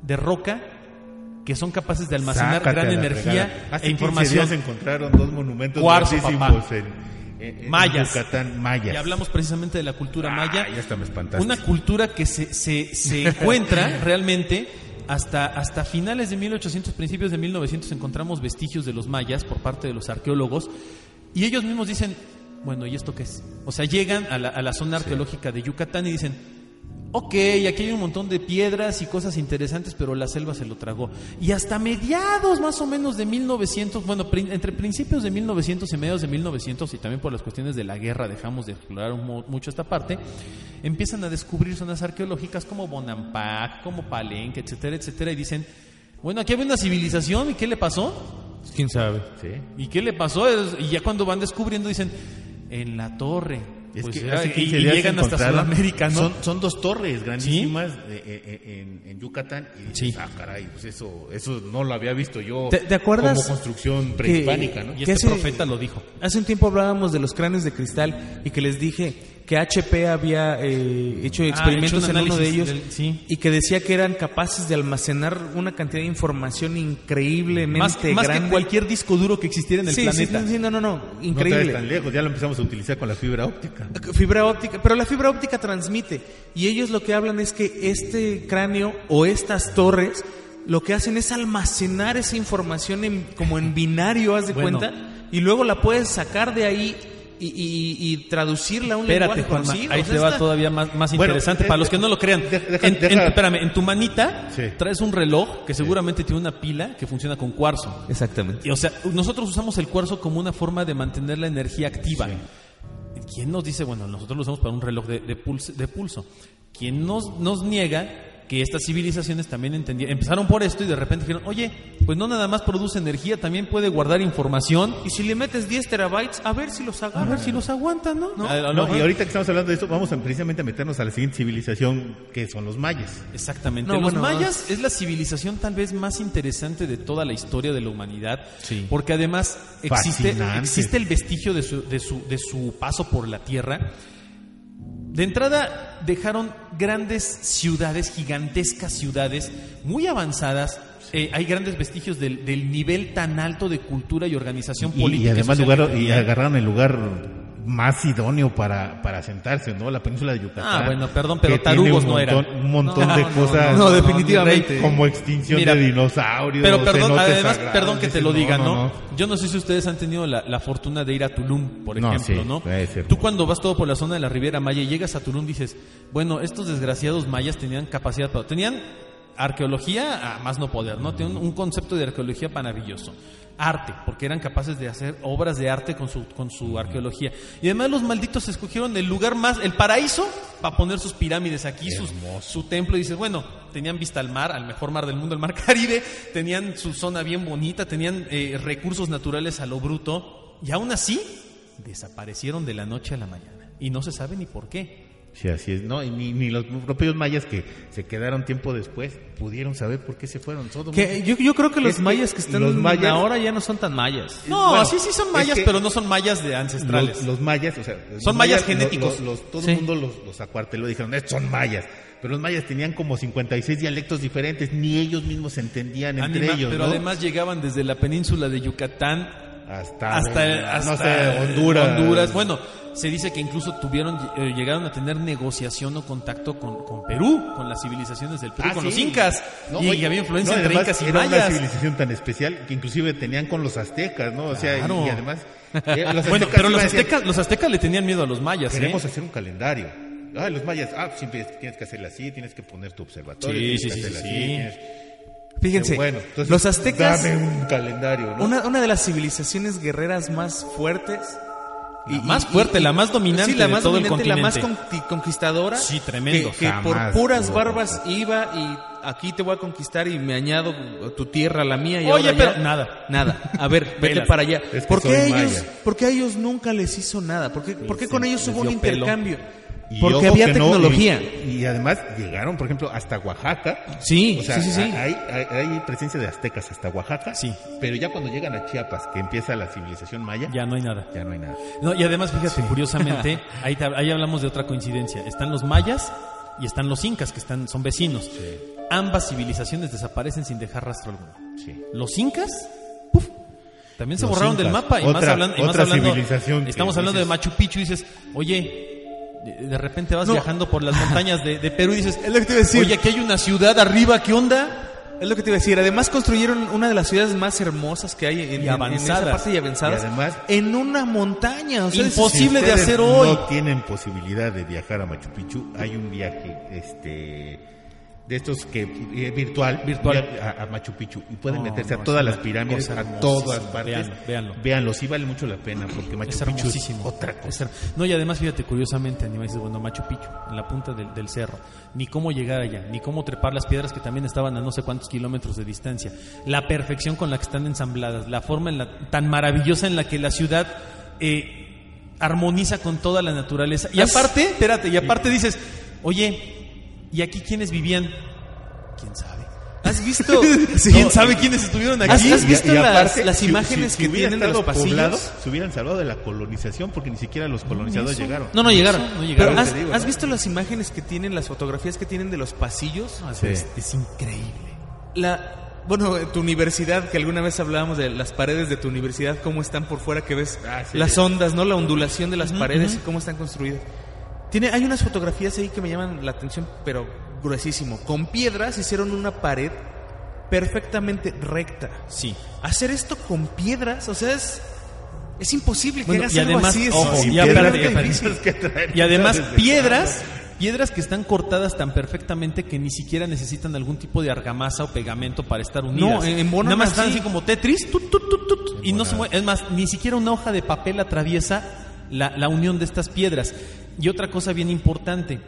de roca, que son capaces de almacenar Sácate gran energía. Hace e 15 información. días encontraron dos monumentos Cuarzo, en, Mayas. Yucatán, mayas. Y hablamos precisamente de la cultura maya. Ah, ya hasta me espantaste. Una cultura que se, se, se encuentra realmente hasta, hasta finales de 1800, principios de 1900 encontramos vestigios de los mayas por parte de los arqueólogos y ellos mismos dicen, bueno, ¿y esto qué es? O sea, llegan a la, a la zona arqueológica de Yucatán y dicen, ok, aquí hay un montón de piedras y cosas interesantes, pero la selva se lo tragó. Y hasta mediados más o menos de 1900, bueno, entre principios de 1900 y mediados de 1900, y también por las cuestiones de la guerra dejamos de explorar mucho esta parte, empiezan a descubrir zonas arqueológicas como Bonampak, como Palenque, etcétera, etcétera, y dicen, bueno, aquí había una civilización, ¿y qué le pasó? ¿Quién sabe? Sí. ¿Y qué le pasó? Y ya cuando van descubriendo dicen, en la torre. Es Pues que hace y, 15 y días llegan hasta Sudamérica, ¿no? Son, son dos torres grandísimas eh, eh, en, en Yucatán. Y dices, Sí. ah, caray, pues eso, eso no lo había visto yo ¿Te- te acuerdas como construcción prehispánica, ¿no? Y ¿Qué este hace- profeta lo dijo. Hace un tiempo hablábamos de los cráneos de cristal y que les dije que HP había eh, hecho experimentos hecho un en uno de ellos del- sí. y que decía que eran capaces de almacenar una cantidad de información increíblemente Más, más grande. que cualquier disco duro que existiera en el sí, planeta. sí, no, no, no, No increíble. tan lejos, ya lo empezamos a utilizar con la fibra óptica. Fibra óptica, pero la fibra óptica transmite y ellos lo que hablan es que este cráneo o estas torres lo que hacen es almacenar esa información en, como en binario, haz de Bueno. cuenta, y luego la puedes sacar de ahí y, y- y traducirla a un Espérate, lenguaje Juanma, conocido. ahí O sea, te va todavía más, más Bueno, interesante. eh, Para los que no lo crean, deja- deja- en, espérame, en tu manita Sí. traes un reloj que seguramente tiene una pila que funciona con cuarzo. Exactamente. Y, o sea, nosotros usamos el cuarzo como una forma de mantener la energía activa. ¿Quién nos dice, bueno, nosotros lo usamos para un reloj de, de pulso, de pulso? ¿Quién nos, nos niega que estas civilizaciones también entendían, empezaron por esto y de repente dijeron, oye, pues no nada más produce energía, también puede guardar información. Y si le metes 10 terabytes, a ver si los A agarra. ver si los aguantan, ¿no? A- a lo No, y ahorita que estamos hablando de esto, vamos a precisamente a meternos a la siguiente civilización, que son los mayas. Exactamente. No, Los bueno, mayas es la civilización tal vez más interesante de toda la historia de la humanidad, Sí. porque además existe, Fascinante. existe el vestigio de su, de, su, de su paso por la Tierra. De entrada dejaron grandes ciudades, gigantescas ciudades, muy avanzadas. Eh, hay grandes vestigios del, del nivel tan alto de cultura y organización Y, política. y además lugar, y agarraron el lugar más idóneo para, para sentarse, ¿no? La península de Yucatán. Ah, bueno, perdón, pero tarugos no eran. Un montón No, de no, cosas. no, no, definitivamente. Como extinción Mira, de dinosaurios. Pero perdón, además, perdón que te lo diga, no. Yo no sé si ustedes han tenido la, la fortuna de ir a Tulum, por No, ejemplo, sí, ¿no? Tú cuando vas todo por la zona de la Riviera Maya y llegas a Tulum dices, bueno, estos desgraciados mayas tenían capacidad, para- tenían arqueología a más no poder, ¿no? Tenían un concepto de arqueología maravilloso. Arte, porque eran capaces de hacer obras de arte con su, con su arqueología. Y además los malditos escogieron el lugar más, el paraíso, para poner sus pirámides aquí, sus, su templo. Y dices, bueno, tenían vista al mar, al mejor mar del mundo, el mar Caribe, tenían su zona bien bonita, tenían eh, recursos naturales a lo bruto. Y aún así, desaparecieron de la noche a la mañana. Y no se sabe ni por qué. Sí, así es. No, y ni, ni los propios mayas que se quedaron tiempo después pudieron saber por qué se fueron. Todo Que yo, yo creo que los Es que mayas que están los mayas- ahora ya no son tan mayas. No, Bueno, sí, sí son es mayas, que- pero no son mayas de ancestrales. Los, los mayas, o sea, los mayas genéticos. los- los- todo Sí. el mundo los, los acuarteló, dijeron, "Estos son mayas. Pero los mayas tenían como 56 dialectos diferentes, ni ellos mismos se entendían entre Anima- ellos. pero ¿no? además llegaban desde la península de Yucatán hasta, hasta, hasta no sé, Honduras. Honduras. Bueno, se dice que incluso tuvieron, eh, llegaron a tener negociación o contacto con, con Perú, con las civilizaciones del Perú, Ah, con sí. los incas. No, y, oye, y había influencia no, entre incas y era una civilización tan especial que inclusive tenían con los aztecas, ¿no? O sea, y- Claro. y, además... eh, los Bueno, aztecas pero los aztecas, los aztecas le tenían miedo a los mayas, ¿eh? Queremos hacer un calendario. Ah, los mayas, ah, siempre tienes que hacerlo así, tienes que poner tu observatorio. Sí, tienes sí, que sí, sí, así, sí. tienes- Fíjense, Bueno, entonces, los aztecas, Dame un calendario, ¿no? una, una de las civilizaciones guerreras más fuertes. La más fuerte, la más dominante sí, la de más todo el dominante, la más conquistadora. Sí, tremendo. Que, que por puras barbas iba y aquí te voy a conquistar y me añado tu tierra a la mía y Oye, ahora pero ya- nada. Nada. A ver, vete para allá. Es que ¿Por qué, ellos, maya. ¿Por qué a ellos nunca les hizo nada? ¿Por qué, por qué Les- con ellos hubo un pelo. Y Porque había no, tecnología. y, y además llegaron, por ejemplo, hasta Oaxaca. Sí, O sea, sí, sí, sí. Hay, hay, hay presencia de aztecas hasta Oaxaca. Sí. Pero ya cuando llegan a Chiapas, que empieza la civilización maya, Ya no hay nada. ya no hay nada. No, y además, fíjate, curiosamente, ahí, ahí hablamos de otra coincidencia. Están los mayas y están los incas, que están, son vecinos. Ambas civilizaciones desaparecen sin dejar rastro alguno. Sí. Los incas, también se Los borraron del mapa. Y más otra- hablando, y más otra hablando- civilización estamos hablando de Machu Picchu y dices, oye, de, de repente vas No. viajando por las montañas de, de Perú y dices, Es lo que te iba a decir. oye, aquí hay una ciudad arriba, ¿qué onda? Es lo que te iba a decir. Además construyeron una de las ciudades más hermosas que hay en, Y en- en esa avanzadas. parte y avanzadas. Y además- en una montaña. O sea, Imposible de hacer hoy. No tienen posibilidad de viajar a Machu Picchu. Hay un viaje, este, de estos que eh, virtual, Virtual. a, a Machu Picchu y pueden No, meterse no, a todas las pirámides, a todas partes. Véanlo, véanlo. Véanlo, sí vale mucho la pena porque Machu Es Picchu es otra cosa. No, y además, fíjate, curiosamente, Aníbal, dices, bueno, Machu Picchu, en la punta del, del cerro, ni cómo llegar allá, ni cómo trepar las piedras que también estaban a no sé cuántos kilómetros de distancia, la perfección con la que están ensambladas, la forma en la, tan maravillosa en la que la ciudad eh, armoniza con toda la naturaleza. Y ¿Has- aparte, espérate, y aparte dices, oye, ¿y aquí quiénes vivían? ¿Quién sabe? ¿Has visto? ¿Quién sabe quiénes estuvieron aquí? ¿Has- visto y las- aparte, las si- imágenes si- que si tienen de los pasillos? poblado, se hubieran salvado de la colonización porque ni siquiera los colonizadores llegaron. No, no llegaron. No llegaron, Pero ¿has, te digo, has ¿no? visto las imágenes que tienen, las fotografías que tienen de los pasillos? Sí. Es, es increíble. La, bueno, tu universidad, que alguna vez hablábamos de las paredes de tu universidad, cómo están por fuera, que ves Ah, sí. las ondas, ¿no? La ondulación de las paredes y cómo están construidas. Tiene, hay unas fotografías ahí que me llaman la atención, pero gruesísimo. Con piedras hicieron una pared perfectamente recta. Sí. Hacer esto con piedras, o sea, es, es imposible que Bueno, hagas y algo además, así. ojo, y piedras Y además piedras, piedras que están cortadas tan perfectamente que ni siquiera necesitan algún tipo de argamasa o pegamento para estar unidas. No, en- embonan Nada más están así. como Tetris, tut, tut, tut, y no se mueve. Es más, ni siquiera una hoja de papel atraviesa la, la unión de estas piedras. Y otra cosa bien importante,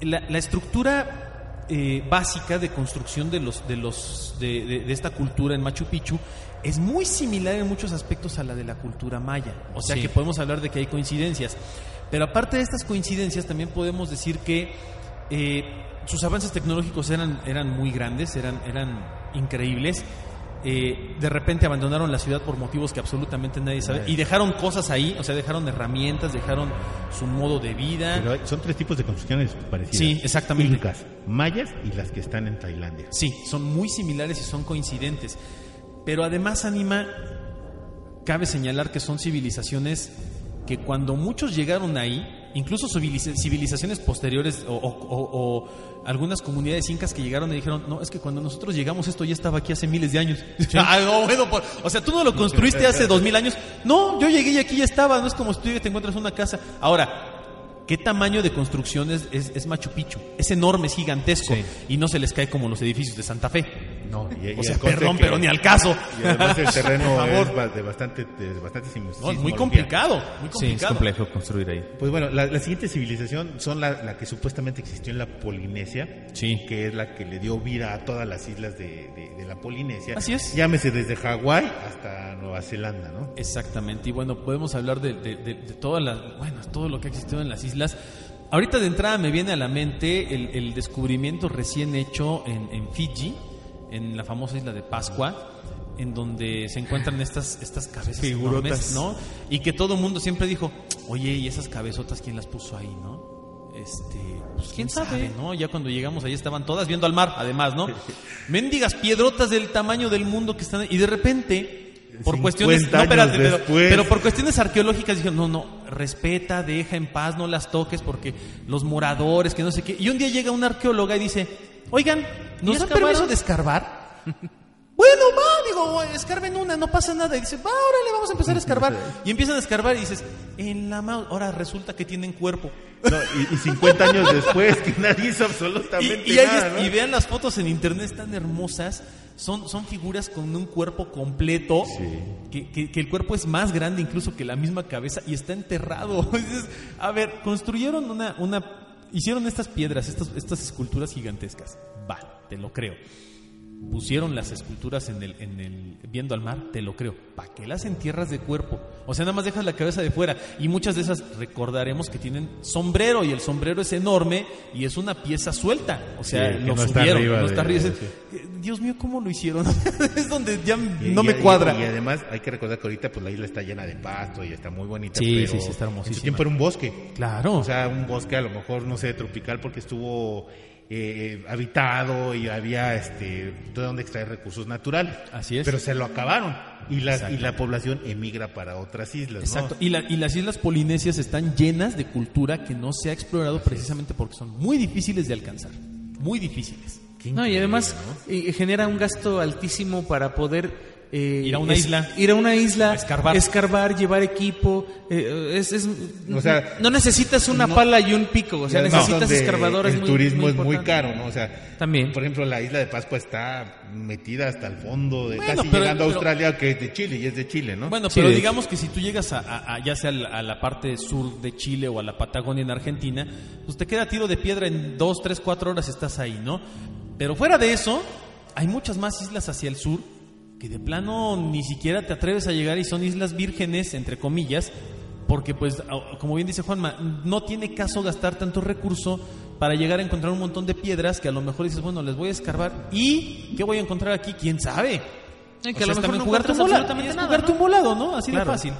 la, la estructura eh, básica de construcción de los de los de, de- de esta cultura en Machu Picchu es muy similar en muchos aspectos a la de la cultura maya. O sea Sí. que podemos hablar de que hay coincidencias. Pero aparte de estas coincidencias, también podemos decir que eh, sus avances tecnológicos eran, eran muy grandes, eran, eran increíbles. Eh, de repente abandonaron la ciudad por motivos que absolutamente nadie sabe y dejaron cosas ahí, o sea, dejaron herramientas, dejaron su modo de vida. Pero hay- son tres tipos de construcciones parecidas. Sí, exactamente. Incas, mayas y las que están en Tailandia. Sí, son muy similares y son coincidentes. Pero además, Anima, cabe señalar que son civilizaciones que cuando muchos llegaron ahí, incluso civiliza- civilizaciones posteriores o, o- o- o algunas comunidades incas que llegaron y dijeron, no, es que cuando nosotros llegamos esto ya estaba aquí hace miles de años. Ah, no, bueno, por- o sea, tú no lo construiste hace dos mil años. No, yo llegué y aquí ya estaba, no es como si tú te encuentras una casa. Ahora, ¿Qué tamaño de construcción es, es- es Machu Picchu? Es enorme, es gigantesco Sí. y no se les cae como los edificios de Santa Fe. No, y, O sea, perdón, pero ni al caso. Y además el terreno es de bastante, de bastante No, muy complicado, muy Sí, es complicado. complejo construir ahí. Pues bueno, la, la siguiente civilización son la, la que supuestamente existió en la Polinesia, Sí. que es la que le dio vida a todas las islas de, de- de la Polinesia. Así es. Llámese desde Hawái hasta Nueva Zelanda, ¿no? Exactamente, y bueno, podemos hablar de, de, de- de todas las, bueno, todo lo que ha existido en las islas. Ahorita de entrada me viene a la mente el, el descubrimiento recién hecho en, en Fiji, en la famosa isla de Pascua, en donde se encuentran estas, estas cabezas Figurotas. enormes, ¿no? Y que todo el mundo siempre dijo, oye, ¿y esas cabezotas quién las puso ahí, no? Este, pues quién sabe, ¿no? Ya cuando llegamos ahí estaban todas viendo al mar, además, ¿no? Mendigas piedrotas del tamaño del mundo que están ahí. Y de repente, por 50 cuestiones. No, espérate, pero, pero por cuestiones arqueológicas dijeron, no, no, respeta, deja en paz, no las toques porque los moradores, que no sé qué. Y un día llega una arqueóloga y dice, oigan, ¿nos dan permiso de escarbar? Bueno, va, digo, escarben una, no pasa nada. Y dice, va, órale, vamos a empezar a escarbar. Y empiezan a escarbar y dices, en la ma- ahora resulta que tienen cuerpo. No, y, y 50 años después que nadie hizo absolutamente y nada, y vean las fotos en internet, están hermosas. Son, son figuras con un cuerpo completo. Que, que- que el cuerpo es más grande incluso que la misma cabeza y está enterrado. Dices, a ver, construyeron una. una hicieron estas piedras, estas, estas esculturas gigantescas. Va, te lo creo. Pusieron las esculturas en el, en el viendo al mar, te lo creo. ¿Para qué las entierras de cuerpo? O sea, nada más dejas la cabeza de fuera. Y muchas de esas recordaremos que tienen sombrero y el sombrero es enorme y es una pieza suelta. O sea, Sí, lo no está subieron, arriba no está arriba. Eh, Dios mío, ¿cómo lo hicieron? es donde ya Y- no y- me cuadra. Y, además hay que recordar que ahorita pues la isla está llena de pasto y está muy bonita. Sí, pero sí, sí, está En hermosísima. su tiempo era un bosque. Claro. O sea, un bosque a lo mejor, no sé, tropical porque estuvo eh, habitado y había este de donde extraer recursos naturales. Así es. Pero se lo acabaron y la, y la población emigra para otras islas. ¿no? Exacto. Y, la- y las islas polinesias están llenas de cultura que no se ha explorado precisamente porque son muy difíciles de alcanzar. Muy difíciles. No, y además ¿no? eh, genera un gasto altísimo para poder eh, Ir a una isla. Ir a una isla, A escarbar. escarbar, llevar equipo. eh, es, es- O sea, no necesitas una no- pala y un pico, o sea, necesitas donde escarbadores El muy turismo muy es muy caro, ¿no? O sea, También. Por ejemplo, la isla de Pascua está metida hasta el fondo, de Bueno, casi pero- llegando a pero- Australia, que es de Chile y es de Chile, ¿no? Bueno, pero digamos que si tú llegas a, a- a- ya sea a la, a la parte sur de Chile o a la Patagonia en Argentina, pues te queda tiro de piedra en dos, tres, cuatro horas estás ahí, ¿no? Pero fuera de eso, hay muchas más islas hacia el sur que de plano ni siquiera te atreves a llegar y son islas vírgenes, entre comillas, porque pues, como bien dice Juanma, no tiene caso gastar tanto recurso para llegar a encontrar un montón de piedras que a lo mejor dices, bueno, les voy a escarbar y ¿qué voy a encontrar aquí? ¿Quién sabe? Que O a lo mejor no jugarte un volado, jugarte un volado, ¿no? Así Claro. de fácil.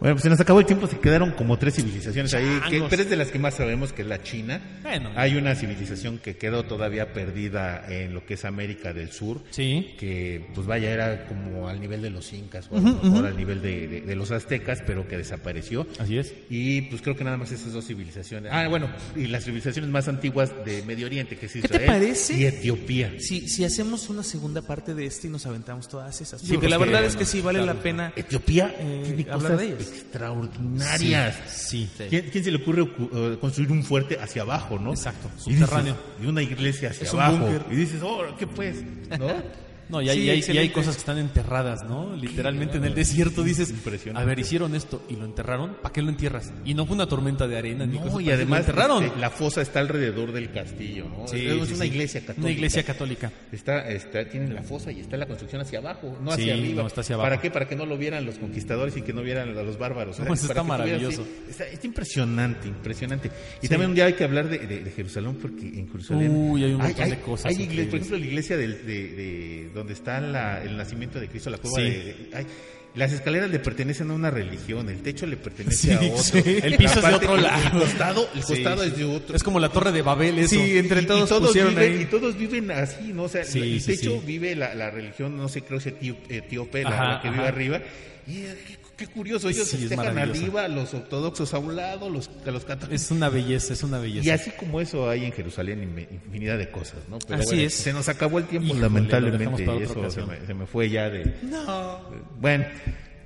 Bueno, pues se nos acabó el tiempo, se quedaron como tres civilizaciones ahí, que, Changos. pero es de las que más sabemos, que es la China. Bueno. Hay una civilización que quedó todavía perdida en lo que es América del Sur, Sí. que pues vaya, era como al nivel de los incas, o a lo mejor al nivel de, de- de los aztecas, pero que desapareció. Así es. Y pues creo que nada más esas dos civilizaciones. Ah, bueno, y las civilizaciones más antiguas de Medio Oriente, que es te Israel parece? y Etiopía. Si, si hacemos una segunda parte de este y nos aventamos todas esas. Sí, porque la porque, verdad es que sí vale la pena. Etiopía Eh, tiene hablar cosas de ellas. Extraordinarias. Sí. ¿Quién, quién se le ocurre ocu- eh, construir un fuerte hacia abajo, no? Exacto, Y dices- subterráneo. Y, una iglesia hacia Es un abajo. búnker. Y dices, oh, ¿qué pues? ¿No? No, y hay, Sí, y hay- y hay excelente. cosas que están enterradas, ¿no? Literalmente en el desierto dices, a ver, hicieron esto y lo enterraron, ¿para qué lo entierras? Y no fue una tormenta de arena ni No, y además enterraron. este, la fosa está alrededor del castillo, ¿no? Sí, es sí, una iglesia católica. Una iglesia católica. Está, está, tienen la fosa y está la construcción hacia abajo, no hacia arriba. no, está hacia abajo. ¿Para qué? Para que no lo vieran los conquistadores y que no vieran a los bárbaros. No, eso Para está maravilloso. está, está impresionante, impresionante. Y también un día hay que hablar de, de- de Jerusalén porque en Jerusalén Uy, hay un montón de cosas hay por ejemplo, la iglesia del- de, de- donde está la- el nacimiento de Cristo, la cueva Sí. de... de- ay, las escaleras le pertenecen a una religión, el techo le pertenece Sí, a otro. sí. El piso es de otro lado. El costado, el costado sí. es de otro. Es como la torre de Babel, eso. Sí, entre Y- y todos, pusieron viven, ahí. Y todos viven así, ¿no? O sea, el techo vive la, la religión, no sé, creo que es etío- etíope, la, que vive arriba. Y eh, qué, qué curioso, ellos Sí, es festejan arriba, los ortodoxos a un lado, los, a los católicos. Es una belleza, es una belleza. Y así como eso hay en Jerusalén infinidad de cosas, ¿no? Pero Así es. Se nos acabó el tiempo, Híjole, lamentablemente, y eso se me, se me fue ya de... No. Bueno,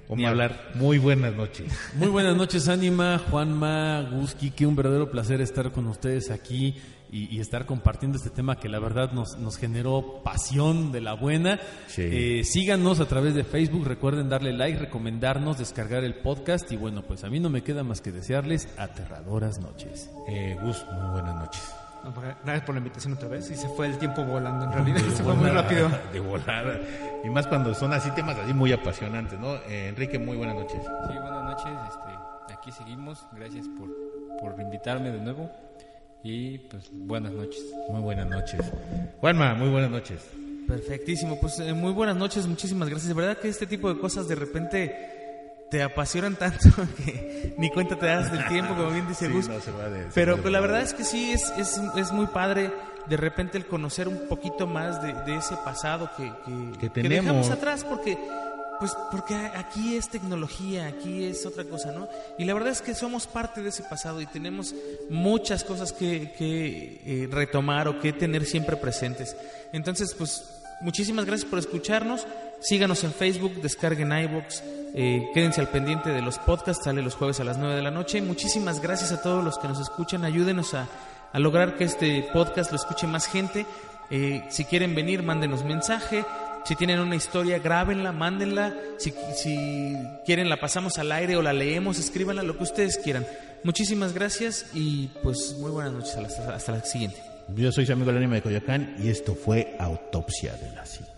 Ni Omar, hablar. Muy buenas noches. Muy buenas noches, Ánima, Juanma, Guski, que un verdadero placer estar con ustedes aquí y, y estar compartiendo este tema que la verdad nos, nos generó pasión de la buena. Sí. Eh, síganos a través de Facebook, recuerden darle like, recomendarnos, descargar el podcast y bueno, pues a mí no me queda más que desearles aterradoras noches. Eh, Gus, muy buenas noches. No, Gracias por la invitación otra vez. Y se fue el tiempo volando en realidad. se fue muy rápido. De volada. Y más cuando son así temas así muy apasionantes, ¿no? Eh, Enrique, muy buenas noches. Sí, buenas noches. Este, aquí seguimos. Gracias por, por invitarme de nuevo. Y pues buenas noches. Muy buenas noches. Juanma, muy buenas noches. Perfectísimo, pues eh, muy buenas noches, muchísimas gracias. De verdad que este tipo de cosas de repente te apasionan tanto que ni cuenta te das del tiempo, como bien dice Sí, Gus. no, se va de- se Pero de pues, la verdad es que sí, es, es, es muy padre de repente el conocer un poquito más de, de ese pasado que, que, Que dejamos tenemos. atrás, porque pues porque aquí es tecnología, aquí es otra cosa, ¿no? Y la verdad es que somos parte de ese pasado y tenemos muchas cosas que, que eh, retomar o que tener siempre presentes. Entonces, pues muchísimas gracias por escucharnos. Síganos en Facebook, descarguen iVoox, eh, quédense al pendiente de los podcasts, sale los jueves a las 9 de la noche. Muchísimas gracias a todos los que nos escuchan, ayúdenos a, a lograr que este podcast lo escuche más gente. Eh, si quieren venir, mándenos mensaje. Si tienen una historia, grábenla, mándenla. Si, quieren, la pasamos al aire o la leemos, escríbanla, lo que ustedes quieran. Muchísimas gracias y pues muy buenas noches. Hasta, hasta la siguiente. Yo soy su amigo de Coyoacán y esto fue Autopsia de la Psique.